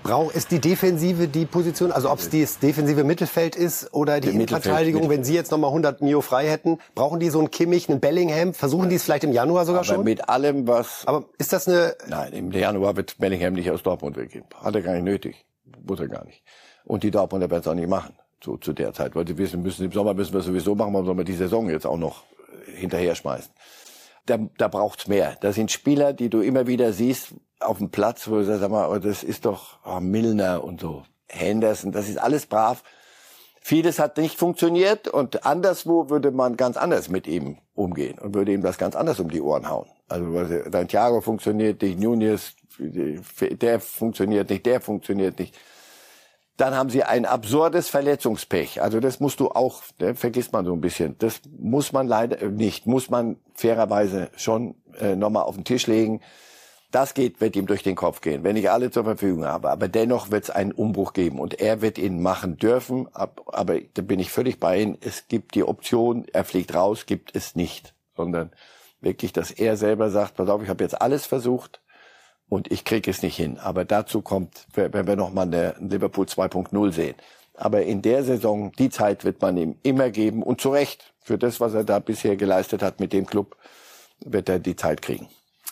Braucht es die Defensive die Position, also ob es das defensive Mittelfeld ist oder die, die Innenverteidigung, wenn Sie jetzt nochmal 100 Mio frei hätten, brauchen die so einen Kimmich, einen Bellingham? Versuchen die es vielleicht im Januar sogar Aber schon? mit allem, was... Aber ist das eine... Nein, im Januar wird Bellingham nicht aus Dortmund weggehen. Hat er gar nicht nötig muss er gar nicht. Und die Dortmunder werden es auch nicht machen, so zu der Zeit. Weil sie wissen, müssen, im Sommer müssen wir sowieso machen, warum sollen wir die Saison jetzt auch noch äh, hinterher schmeißen. Da, da braucht's mehr. Da sind Spieler, die du immer wieder siehst auf dem Platz, wo du sagst, sag mal, oh, das ist doch oh, Milner und so, Henderson, das ist alles brav. Vieles hat nicht funktioniert und anderswo würde man ganz anders mit ihm umgehen und würde ihm das ganz anders um die Ohren hauen. Also dein Thiago funktioniert nicht, Nunez, der funktioniert nicht, der funktioniert nicht. Dann haben sie ein absurdes Verletzungspech. Also das musst du auch, ne, vergisst man so ein bisschen. Das muss man leider äh, nicht, muss man fairerweise schon äh, nochmal auf den Tisch legen. Das geht, wird ihm durch den Kopf gehen, wenn ich alle zur Verfügung habe. Aber dennoch wird es einen Umbruch geben und er wird ihn machen dürfen. Aber da bin ich völlig bei Ihnen. Es gibt die Option, er fliegt raus, gibt es nicht, sondern wirklich, dass er selber sagt, pass auf, ich habe jetzt alles versucht, und ich kriege es nicht hin. Aber dazu kommt, wenn wir nochmal eine Liverpool 2.0 sehen, Aber in der Saison, die Zeit wird man ihm immer geben und zu Recht für das, was er da bisher geleistet hat mit dem Club, wird er die Zeit kriegen.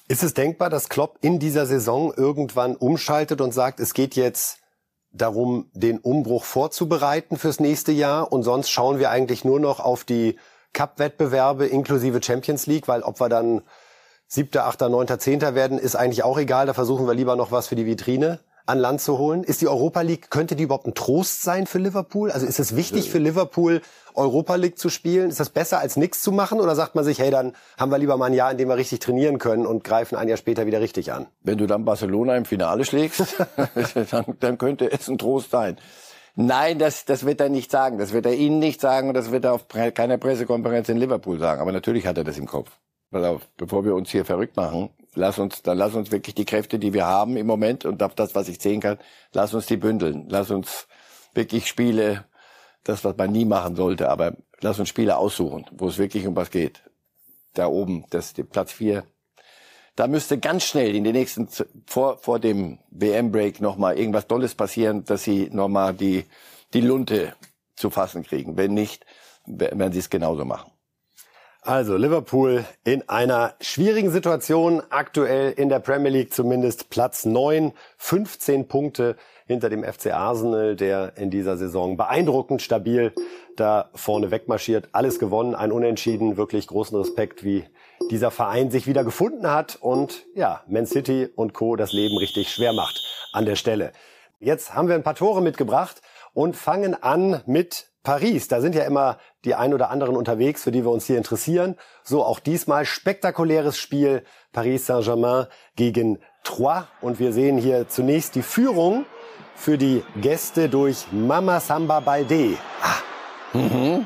Ist es denkbar, dass Klopp in dieser Saison irgendwann umschaltet und sagt, es geht jetzt darum, den Umbruch vorzubereiten fürs nächste Jahr und sonst schauen wir eigentlich nur noch auf die Cup-Wettbewerbe inklusive Champions League, weil ob wir dann siebter, achter, neunter, zehnter werden, ist eigentlich auch egal. Da versuchen wir lieber noch was für die Vitrine an Land zu holen. Ist die Europa League, könnte die überhaupt ein Trost sein für Liverpool? Also ist es wichtig für Liverpool, Europa League zu spielen? Ist das besser als nichts zu machen? Oder sagt man sich, hey, dann haben wir lieber mal ein Jahr, in dem wir richtig trainieren können und greifen ein Jahr später wieder richtig an? Wenn du dann Barcelona im Finale schlägst, dann, dann könnte es ein Trost sein. Nein, das, das wird er nicht sagen. Das wird er Ihnen nicht sagen und das wird er auf keiner Pressekonferenz in Liverpool sagen. Aber natürlich hat er das im Kopf. Pass auf, bevor wir uns hier verrückt machen, lass uns, dann lass uns wirklich die Kräfte, die wir haben im Moment und auf das, was ich sehen kann, lass uns die bündeln. Lass uns wirklich Spiele, das, was man nie machen sollte, aber lass uns Spiele aussuchen, wo es wirklich um was geht. Da oben, das, die Platz vier. Da müsste ganz schnell in den nächsten, vor, vor dem WM-Break nochmal irgendwas Tolles passieren, dass sie nochmal die, die Lunte zu fassen kriegen. Wenn nicht, werden sie es genauso machen. Also Liverpool in einer schwierigen Situation, aktuell in der Premier League zumindest Platz 9, 15 Punkte hinter dem FC Arsenal, der in dieser Saison beeindruckend stabil da vorne wegmarschiert. Alles gewonnen, ein Unentschieden, wirklich großen Respekt, wie dieser Verein sich wieder gefunden hat und ja, Man City und Co. das Leben richtig schwer macht an der Stelle. Jetzt haben wir ein paar Tore mitgebracht und fangen an mit Paris, da sind ja immer die ein oder anderen unterwegs, für die wir uns hier interessieren. So auch diesmal spektakuläres Spiel Paris Saint-Germain gegen Troyes. Und wir sehen hier zunächst die Führung für die Gäste durch Mama Samba Balde. Ah. Mhm.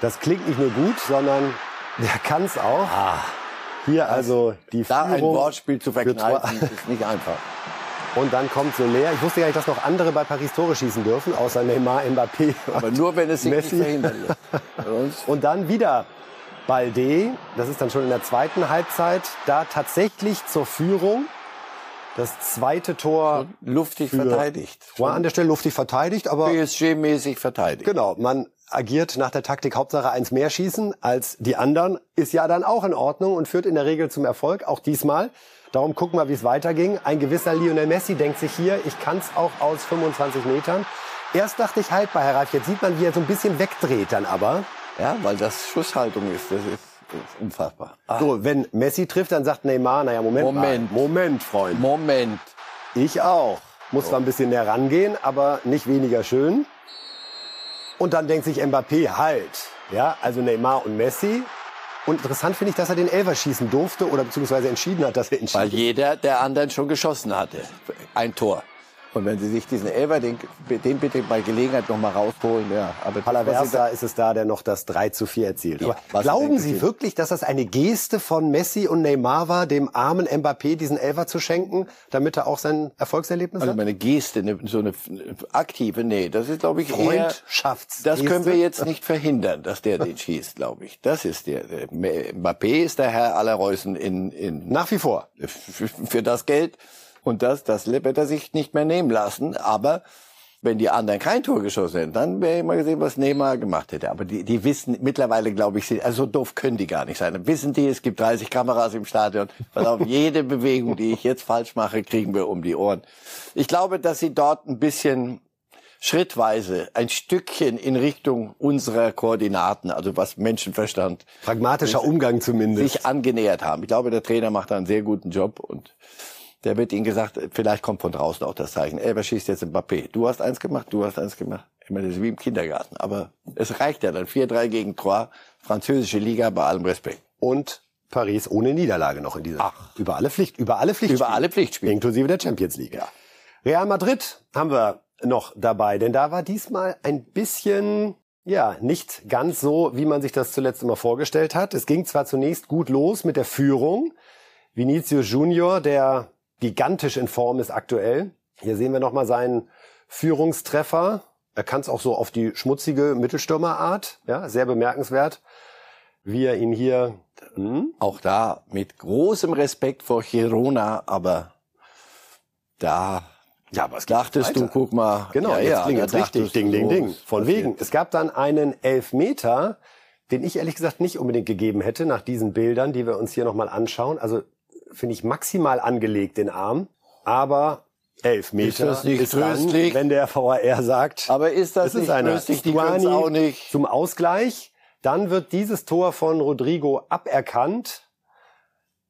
Das klingt nicht nur gut, sondern der kann es auch. Ah. Hier also die da Führung. Da ein Wortspiel zu verkneifen, ist nicht einfach. Und dann kommt Soler. Ich wusste gar nicht, dass noch andere bei Paris Tore schießen dürfen, außer Neymar, Mbappé. Aber nur, wenn es sich Messi. nicht verhindert Und dann wieder Balde. Das ist dann schon in der zweiten Halbzeit. Da tatsächlich zur Führung. Das zweite Tor. Luftig verteidigt. War an der Stelle luftig verteidigt, aber. PSG-mäßig verteidigt. Genau. Man agiert nach der Taktik Hauptsache eins mehr schießen als die anderen. Ist ja dann auch in Ordnung und führt in der Regel zum Erfolg. Auch diesmal. Darum gucken wir, wie es weiterging. Ein gewisser Lionel Messi denkt sich hier, ich kann es auch aus 25 Metern. Erst dachte ich haltbar, Herr Reif. Jetzt sieht man, wie er so ein bisschen wegdreht dann aber. Ja, weil das Schusshaltung ist. Das ist, unfassbar. Ach. So, wenn Messi trifft, dann sagt Neymar, naja, Moment Moment. Mal. Moment, Freund. Moment. Ich auch. Muss so. zwar ein bisschen näher rangehen, aber nicht weniger schön. Und dann denkt sich Mbappé, halt. Ja, also Neymar und Messi. Und interessant finde ich, dass er den Elfer schießen durfte oder beziehungsweise entschieden hat, dass er entschieden Weil jeder der anderen schon geschossen hatte. Ein Tor. Und wenn Sie sich diesen Elfer, den, den bitte bei Gelegenheit noch mal rausholen, ja. Aber Palaversa ist es da, der noch das 3 zu 4 erzielt. Ja, glauben Sie wirklich, dass das eine Geste von Messi und Neymar war, dem armen Mbappé diesen Elfer zu schenken, damit er auch sein Erfolgserlebnis also hat? Also meine Geste, eine, so eine aktive, nee, das ist glaube ich Freundschafts eher, das können wir jetzt nicht verhindern, dass der den schießt, glaube ich. Das ist der, der Mbappé ist der Herr aller Reusen in, in nach wie vor für das Geld und das, das wird er sich nicht mehr nehmen lassen. Aber wenn die anderen kein Tor geschossen hätten, dann wäre ich mal gesehen, was Neymar gemacht hätte. Aber die, die wissen mittlerweile, glaube ich, also so doof können die gar nicht sein. Dann wissen die, es gibt 30 Kameras im Stadion. Pass auf, jede Bewegung, die ich jetzt falsch mache, kriegen wir um die Ohren. Ich glaube, dass sie dort ein bisschen schrittweise ein Stückchen in Richtung unserer Koordinaten, also was Menschenverstand. Pragmatischer Umgang zumindest. Sich angenähert haben. Ich glaube, der Trainer macht da einen sehr guten Job und der wird ihnen gesagt, vielleicht kommt von draußen auch das Zeichen. Ey, wer schießt jetzt Mbappé? Du hast eins gemacht, du hast eins gemacht. Ich meine, das ist wie im Kindergarten. Aber es reicht ja dann. 4-3 gegen Troyes, französische Liga, bei allem Respekt. Und Paris ohne Niederlage noch in dieser. Ach. Über alle Pflicht, über alle Pflichtspiele. Über alle Pflichtspiele. Inklusive der Champions League. Ja. Real Madrid haben wir noch dabei, denn da war diesmal ein bisschen ja, nicht ganz so, wie man sich das zuletzt immer vorgestellt hat. Es ging zwar zunächst gut los mit der Führung. Vinicius Junior, der gigantisch in Form ist aktuell. Hier sehen wir nochmal seinen Führungstreffer. Er kann es auch so auf die schmutzige Mittelstürmerart. Ja, sehr bemerkenswert, wie er ihn hier. Hm? Auch da mit großem Respekt vor Girona, aber da Ja, aber es dachtest du, guck mal. Genau, ja, jetzt ja, klingelt's da richtig. Ding, ding, ding. Von wegen. Es gab dann einen Elfmeter, den ich ehrlich gesagt nicht unbedingt gegeben hätte nach diesen Bildern, die wir uns hier nochmal anschauen. Also finde ich maximal angelegt den Arm, aber Elfmeter Ist das nicht dran, tröstlich? wenn der VAR sagt. Aber ist das ist nicht einer. tröstlich? Die auch nicht. zum Ausgleich. Dann wird dieses Tor von Rodrigo aberkannt,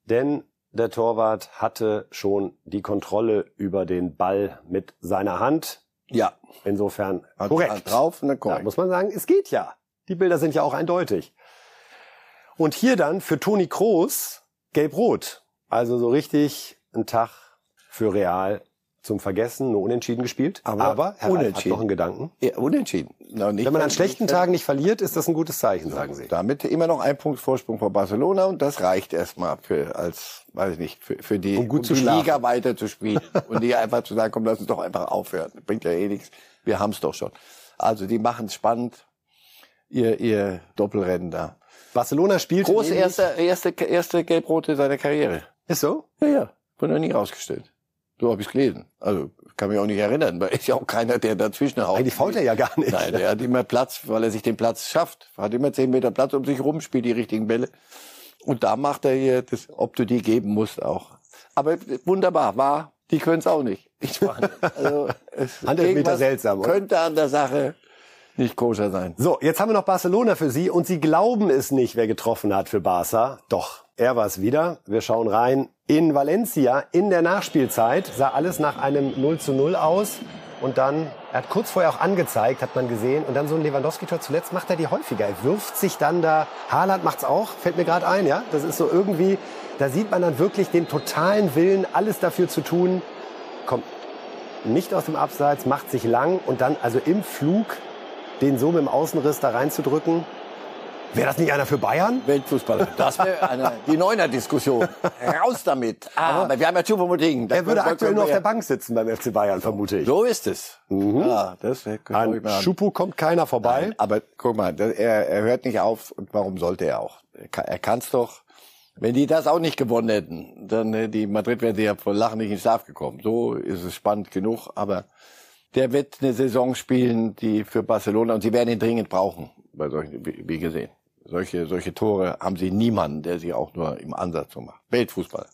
denn der Torwart hatte schon die Kontrolle über den Ball mit seiner Hand. Ja. Insofern Hat- korrekt. hat drauf und dann Ja, korrekt. muss man sagen, es geht ja. Die Bilder sind ja auch eindeutig. Und hier dann für Toni Kroos gelb-rot. Also so richtig ein Tag für Real zum Vergessen, nur unentschieden gespielt. Aber Herr Reif hat unentschieden. noch einen Gedanken. Ja, unentschieden. Nicht, Wenn man an schlechten Tagen nicht verliert, ist das ein gutes Zeichen, sagen Sie. Damit immer noch ein Punkt Vorsprung vor Barcelona und das reicht erstmal für als weiß ich nicht für, für die Um gut zu die schlafen. Liga weiter zu spielen und nicht einfach zu sagen, komm, lass uns doch einfach aufhören. Bringt ja eh nichts. Wir haben's doch schon. Also die machen es spannend. Ihr ihr Doppelrennen da. Barcelona spielt Groß nämlich- erste erste erste gelb-rote seiner Karriere. Ist so? Ja, ja. Wurde noch nie rausgestellt. So habe ich gelesen. Also kann mich auch nicht erinnern, weil ist ja auch keiner, der dazwischen haut. Eigentlich fault er ja gar nicht. Nein, der hat immer Platz, weil er sich den Platz schafft. Hat immer zehn Meter Platz um sich rum, spielt die richtigen Bälle. Und da macht er hier das, ob du die geben musst auch. Aber wunderbar, war, die können es auch nicht. Ich meine, also, es, Handelfmeter seltsam, oder? Könnte an der Sache nicht koscher sein. So, jetzt haben wir noch Barcelona für Sie und Sie glauben es nicht, wer getroffen hat für Barca. Doch, er war es wieder. Wir schauen rein. In Valencia in der Nachspielzeit sah alles nach einem 0 zu 0 aus. Und dann, er hat kurz vorher auch angezeigt, hat man gesehen. Und dann so ein Lewandowski-Tor. Zuletzt macht er die häufiger. Er wirft sich dann da. Haaland macht's auch, fällt mir gerade ein, ja. Das ist so irgendwie, da sieht man dann wirklich den totalen Willen, alles dafür zu tun. Kommt nicht aus dem Abseits, macht sich lang und dann also im Flug den so mit dem Außenriss da reinzudrücken. Wäre das nicht einer für Bayern? Weltfußballer. Das wäre eine, die Neuner-Diskussion. Raus damit. Ah, aber wir haben ja Choupo-Moting. Er würde aktuell nur auf der Bank sitzen beim FC Bayern, vermute ich. So ist es. Ja, das könnte ich An. Schupo kommt keiner vorbei. Nein, aber guck mal, das- er, er hört nicht auf und warum sollte er auch? Er kann- kann's doch. Wenn die das auch nicht gewonnen hätten, dann äh, die Madrid wären sie ja vor Lachen nicht ins Schlaf gekommen. So ist es spannend genug, aber der wird eine Saison spielen, die für Barcelona und sie werden ihn dringend brauchen, bei solchen, wie gesehen. Solche, solche Tore haben sie niemanden, der sie auch nur im Ansatz so macht. Weltfußball.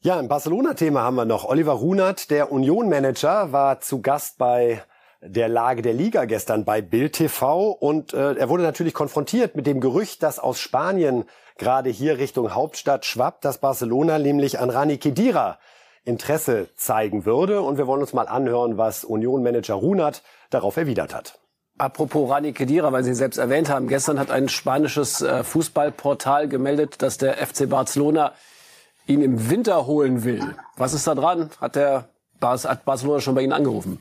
Ja, ein Barcelona-Thema haben wir noch. Oliver Runert, der Union-Manager, war zu Gast bei der Lage der Liga gestern bei Bild TV und äh, er wurde natürlich konfrontiert mit dem Gerücht, dass aus Spanien gerade hier Richtung Hauptstadt schwappt, dass Barcelona nämlich an Rani Kedira Interesse zeigen würde und wir wollen uns mal anhören, was Union-Manager Runert darauf erwidert hat. Apropos Rani Kedira, weil Sie selbst erwähnt haben, gestern hat ein spanisches äh, Fußballportal gemeldet, dass der FC Barcelona ihn im Winter holen will. Was ist da dran? Hat der Bar hat Barcelona schon bei Ihnen angerufen?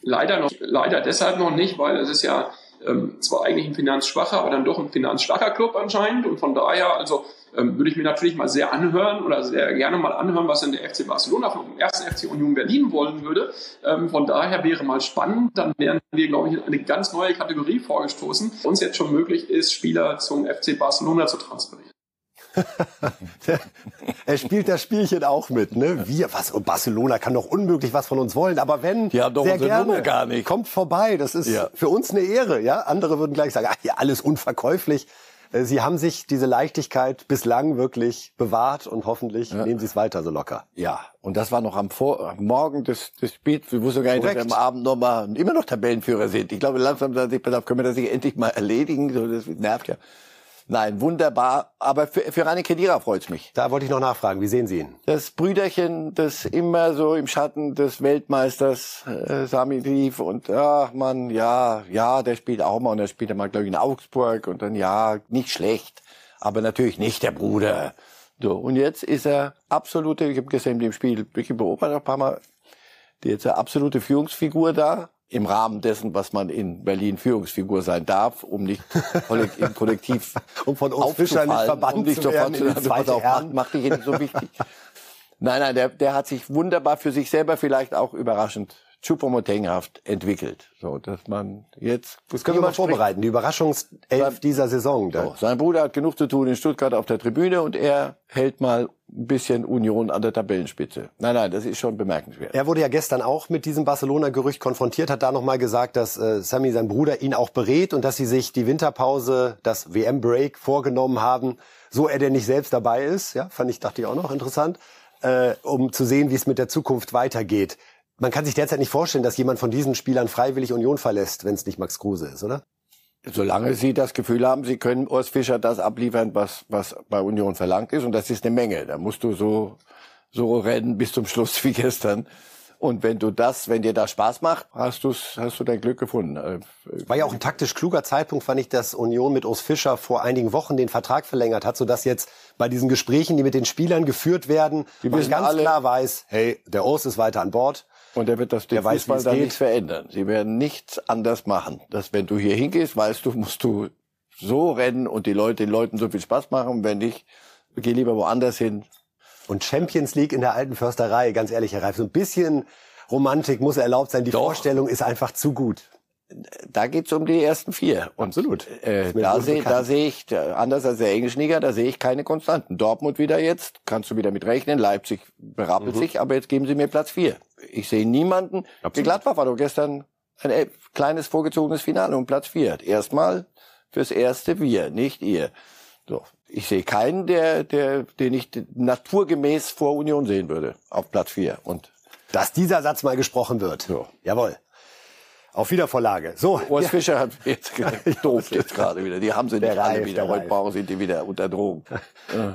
Leider noch, leider deshalb noch nicht, weil es ist ja ähm, zwar eigentlich ein finanzschwacher, aber dann doch ein finanzstarker Club anscheinend und von daher, also ähm, würde ich mir natürlich mal sehr anhören oder sehr gerne mal anhören, was denn der FC Barcelona vom ersten FC Union Berlin wollen würde. Ähm, von daher wäre mal spannend, dann wären wir, glaube ich, in eine ganz neue Kategorie vorgestoßen, uns jetzt schon möglich ist, Spieler zum FC Barcelona zu transferieren. er spielt das Spielchen auch mit, ne? Wir, was, und Barcelona kann doch unmöglich was von uns wollen, aber wenn, haben doch sehr gerne, Nummer gar nicht. kommt vorbei, das ist Ja. für uns eine Ehre, ja? Andere würden gleich sagen, ach, ja, alles unverkäuflich. Äh, Sie haben sich diese Leichtigkeit bislang wirklich bewahrt und hoffentlich nehmen Sie es weiter so locker. Ja, und das war noch am, Vor am Morgen des, des Spiels. Wir wussten gar nicht, dass wir Korrekt. am Abend noch mal immer noch Tabellenführer sind. Ich glaube, langsam sagen sich, pass auf, können wir das nicht endlich mal erledigen? So, das nervt ja. Nein, wunderbar. Aber für, für Rani Kedira freut's mich. Da wollte ich noch nachfragen, wie sehen Sie ihn? Das Brüderchen, das immer so im Schatten des Weltmeisters äh, Sami lief und ach man, ja, ja, der spielt auch mal und der spielt mal, glaube ich, in Augsburg und dann ja, nicht schlecht, aber natürlich nicht der Bruder. So, und jetzt ist er absolute, ich habe gestern in dem Spiel wirklich beobachtet ein paar Mal, die jetzt eine absolute Führungsfigur da, im Rahmen dessen, was man in Berlin Führungsfigur sein darf, um nicht im Kollektiv Um von uns Fischern nicht verbannt um nicht zu werden pass auf, Herren. mach, mach dich nicht so wichtig. Nein, nein, der, der hat sich wunderbar für sich selber vielleicht auch überraschend Choupo-Moteng-haft entwickelt. So, dass man jetzt... Das können wir mal vorbereiten, die Überraschungself dieser Saison. So, sein Bruder hat genug zu tun in Stuttgart auf der Tribüne und er hält mal ein bisschen Union an der Tabellenspitze. Nein, nein, das ist schon bemerkenswert. Er wurde ja gestern auch mit diesem Barcelona-Gerücht konfrontiert, hat da nochmal gesagt, dass äh, Sammy, sein Bruder, ihn auch berät und dass sie sich die Winterpause, das WM-Break vorgenommen haben, so er denn nicht selbst dabei ist. Ja, fand ich, dachte ich auch noch interessant, äh, um zu sehen, wie es mit der Zukunft weitergeht. Man kann sich derzeit nicht vorstellen, dass jemand von diesen Spielern freiwillig Union verlässt, wenn es nicht Max Kruse ist, oder? Solange Sie das Gefühl haben, Sie können Urs Fischer das abliefern, was, was bei Union verlangt ist, und das ist eine Menge. Da musst du so, so rennen bis zum Schluss wie gestern. Und wenn du das, wenn dir das Spaß macht, hast, du's, hast du dein Glück gefunden. Äh, War ja auch ein taktisch kluger Zeitpunkt, fand ich, dass Union mit Urs Fischer vor einigen Wochen den Vertrag verlängert hat, sodass jetzt bei diesen Gesprächen, die mit den Spielern geführt werden, man ganz alle, klar weiß, hey, der Urs ist weiter an Bord. Und er wird das der Fußball weiß, dann geht. nicht verändern. Sie werden nichts anders machen. Dass wenn du hier hingehst, weißt du, musst du so rennen und die Leute, den Leuten so viel Spaß machen. Wenn nicht, geh lieber woanders hin. Und Champions League in der alten Försterei, ganz ehrlich, Herr Reif, so ein bisschen Romantik muss erlaubt sein. Die Doch. Vorstellung ist einfach zu gut. Da geht's um die ersten vier. Und, Absolut. Äh, da sehe da seh ich, anders als der englischen Liga, da sehe ich keine Konstanten. Dortmund wieder jetzt, kannst du wieder mit rechnen. Leipzig berappelt mhm. sich, aber jetzt geben sie mir Platz vier. Ich sehe niemanden. Absolut. Die Gladbach war doch gestern ein äh, kleines vorgezogenes Finale um Platz vier. Erstmal fürs erste wir, nicht ihr. So. Ich sehe keinen, der, der, den ich naturgemäß vor Union sehen würde, auf Platz vier. Und dass dieser Satz mal gesprochen wird. So. Jawohl. Auf Wiedervorlage. So. Urs ja. Fischer hat jetzt doof jetzt gerade wieder. Die haben sie nicht alle wieder. Heute brauchen sie die wieder unter Drogen.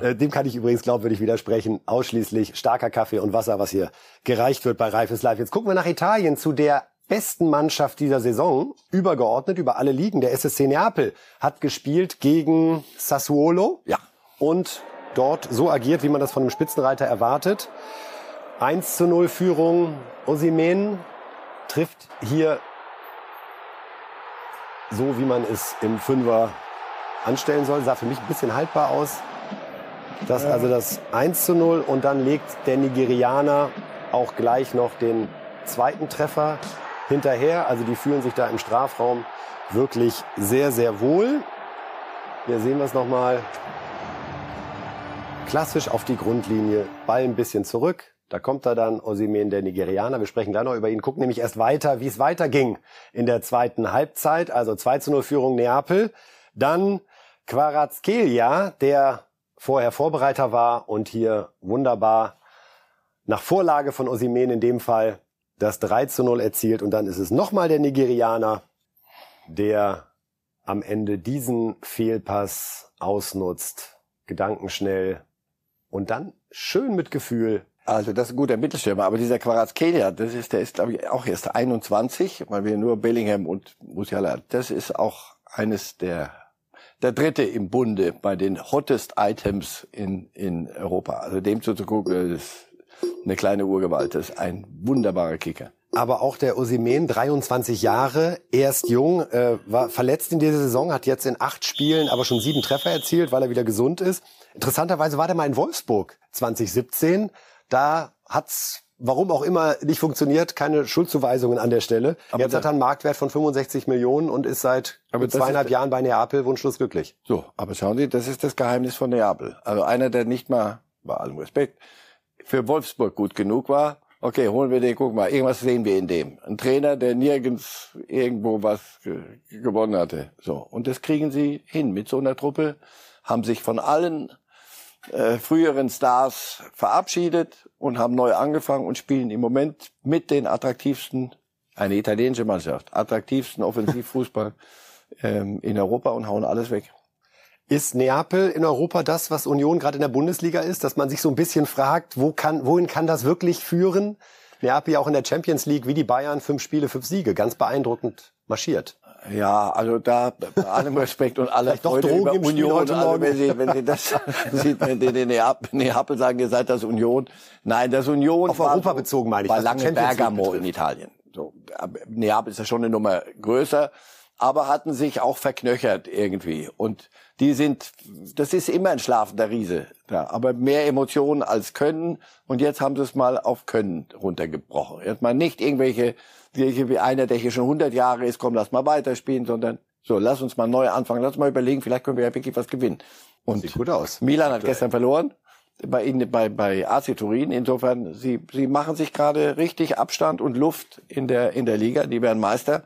Äh, dem kann ich übrigens glaubwürdig widersprechen. Ausschließlich starker Kaffee und Wasser, was hier gereicht wird bei Reifes Live. Jetzt gucken wir nach Italien zu der besten Mannschaft dieser Saison, übergeordnet über alle Ligen. Der SSC Neapel hat gespielt gegen Sassuolo. Ja. Und dort so agiert, wie man das von einem Spitzenreiter erwartet. 1 zu 0 Führung. Osimen trifft hier so, wie man es im Fünfer anstellen soll. Sah für mich ein bisschen haltbar aus. Das also das 1 zu 0 und dann legt der Nigerianer auch gleich noch den zweiten Treffer hinterher. Also die fühlen sich da im Strafraum wirklich sehr, sehr wohl. Hier sehen wir es nochmal. Klassisch auf die Grundlinie, Ball ein bisschen zurück, da kommt er dann, Osimen, der Nigerianer. Wir sprechen gleich noch über ihn. Gucken nämlich erst weiter, wie es weiterging in der zweiten Halbzeit. Also 2 zu 0 Führung Neapel. Dann Quarazkelia, der vorher Vorbereiter war und hier wunderbar nach Vorlage von Osimen in dem Fall das 3 zu 0 erzielt. Und dann ist es nochmal der Nigerianer, der am Ende diesen Fehlpass ausnutzt. Gedankenschnell. Und dann schön mit Gefühl also das ist ein guter Mittelstürmer, aber dieser Quarazkelia, das ist, der ist glaube ich auch erst 21, weil wir nur Bellingham und Musiala, das ist auch eines der der dritte im Bunde bei den hottest Items in in Europa. Also dem zuzugucken, das ist eine kleine Urgewalt, das ist ein wunderbarer Kicker. Aber auch der Osimen, 23 Jahre, erst jung, äh, war verletzt in dieser Saison, hat jetzt in acht Spielen aber schon sieben Treffer erzielt, weil er wieder gesund ist. Interessanterweise war der mal in Wolfsburg 2017 da hat's warum auch immer nicht funktioniert, keine Schuldzuweisungen an der Stelle. Aber Jetzt hat er einen Marktwert von 65 Millionen und ist seit zweieinhalb Jahren bei Neapel wunschlos glücklich. So, aber schauen Sie, das ist das Geheimnis von Neapel. Also einer, der nicht mal, bei allem Respekt, für Wolfsburg gut genug war. Okay, holen wir den, guck mal, irgendwas sehen wir in dem. Ein Trainer, der nirgends irgendwo was gewonnen hatte. So. Und das kriegen sie hin mit so einer Truppe, haben sich von allen äh, früheren Stars verabschiedet und haben neu angefangen und spielen im Moment mit den attraktivsten, eine italienische Mannschaft, attraktivsten Offensivfußball ähm, in Europa und hauen alles weg. Ist Neapel in Europa das, was Union gerade in der Bundesliga ist, dass man sich so ein bisschen fragt, wo kann, wohin kann das wirklich führen? Neapel auch in der Champions League wie die Bayern fünf Spiele, fünf Siege, ganz beeindruckend marschiert. Ja, also da bei allem Respekt und aller Freude über Union. Heute also, wenn, Sie, wenn Sie das sieht, wenn Sie den Neapel sagen, ihr seid das Union. Nein, das Union auf Europa so, bezogen meine ich. War lange Bergamo in Italien. So, Neapel ist ja schon eine Nummer größer. aber hatten sich auch verknöchert irgendwie. Und die sind, das ist immer ein schlafender Riese, ja, aber mehr Emotionen als Können. Und jetzt haben sie es mal auf Können runtergebrochen. Jetzt mal nicht irgendwelche, wie einer, der hier schon 100 Jahre ist, komm, lass mal weiterspielen, sondern so, lass uns mal neu anfangen, lass mal überlegen, vielleicht können wir ja wirklich was gewinnen. Und Sieht gut aus. Milan hat gestern verloren bei Ihnen bei bei AC Turin. Insofern sie sie machen sich gerade richtig Abstand und Luft in der in der Liga. Die werden Meister.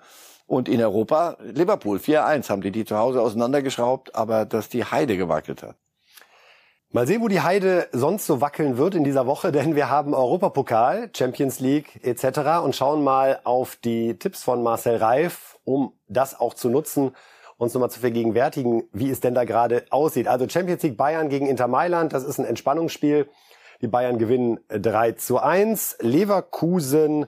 Und in Europa, Liverpool 4-1 haben die die zu Hause auseinandergeschraubt, aber dass die Heide gewackelt hat. Mal sehen, wo die Heide sonst so wackeln wird in dieser Woche, denn wir haben Europapokal, Champions League etc. und schauen mal auf die Tipps von Marcel Reif, um das auch zu nutzen, uns nochmal zu vergegenwärtigen, wie es denn da gerade aussieht. Also Champions League Bayern gegen Inter Mailand, das ist ein Entspannungsspiel. Die Bayern gewinnen 3 zu 1. Leverkusen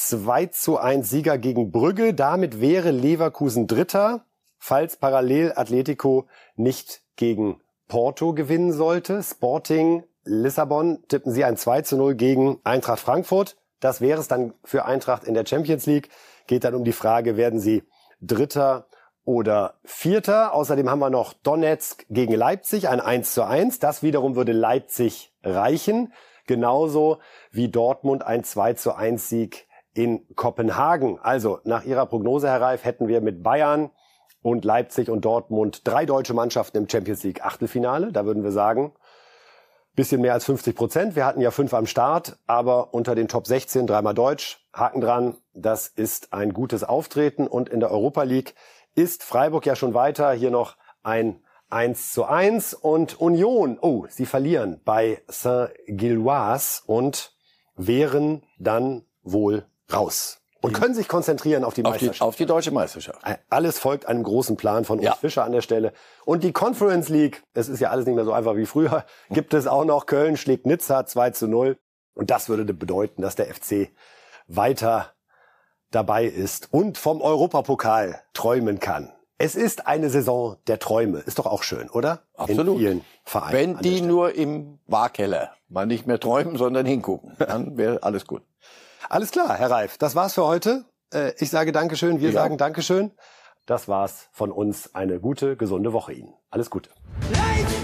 2 zu 1 Sieger gegen Brügge. Damit wäre Leverkusen Dritter, falls parallel Atletico nicht gegen Porto gewinnen sollte. Sporting Lissabon tippen sie ein 2 zu 0 gegen Eintracht Frankfurt. Das wäre es dann für Eintracht in der Champions League. Geht dann um die Frage, werden sie Dritter oder Vierter. Außerdem haben wir noch Donetsk gegen Leipzig, ein 1 zu 1. Das wiederum würde Leipzig reichen. Genauso wie Dortmund ein 2 zu 1 Sieg in Kopenhagen. Also nach Ihrer Prognose, Herr Reif, hätten wir mit Bayern und Leipzig und Dortmund drei deutsche Mannschaften im Champions League Achtelfinale. Da würden wir sagen, bisschen mehr als 50 Prozent. Wir hatten ja fünf am Start, aber unter den Top 16 dreimal Deutsch. Haken dran, das ist ein gutes Auftreten. Und in der Europa League ist Freiburg ja schon weiter. Hier noch ein 1 zu 1 und Union, oh, sie verlieren bei Saint-Gilloise und wären dann wohl raus. Und können sich konzentrieren auf die Auf Meisterschaft. die, auf die deutsche Meisterschaft. Alles folgt einem großen Plan von Urs Ja. Fischer an der Stelle. Und die Conference League, es ist ja alles nicht mehr so einfach wie früher, gibt es auch noch. Köln schlägt Nizza 2 zu 0. Und das würde bedeuten, dass der FC weiter dabei ist und vom Europapokal träumen kann. Es ist eine Saison der Träume. Ist doch auch schön, oder? Absolut. In vielen Vereinen. Wenn die nur im Wahrkeller mal nicht mehr träumen, sondern hingucken, dann wäre alles gut. Alles klar, Herr Reif. Das war's für heute. Äh, Ich sage Dankeschön, wir Ja. sagen Dankeschön. Das war's von uns. Eine gute, gesunde Woche Ihnen. Alles Gute. Lights,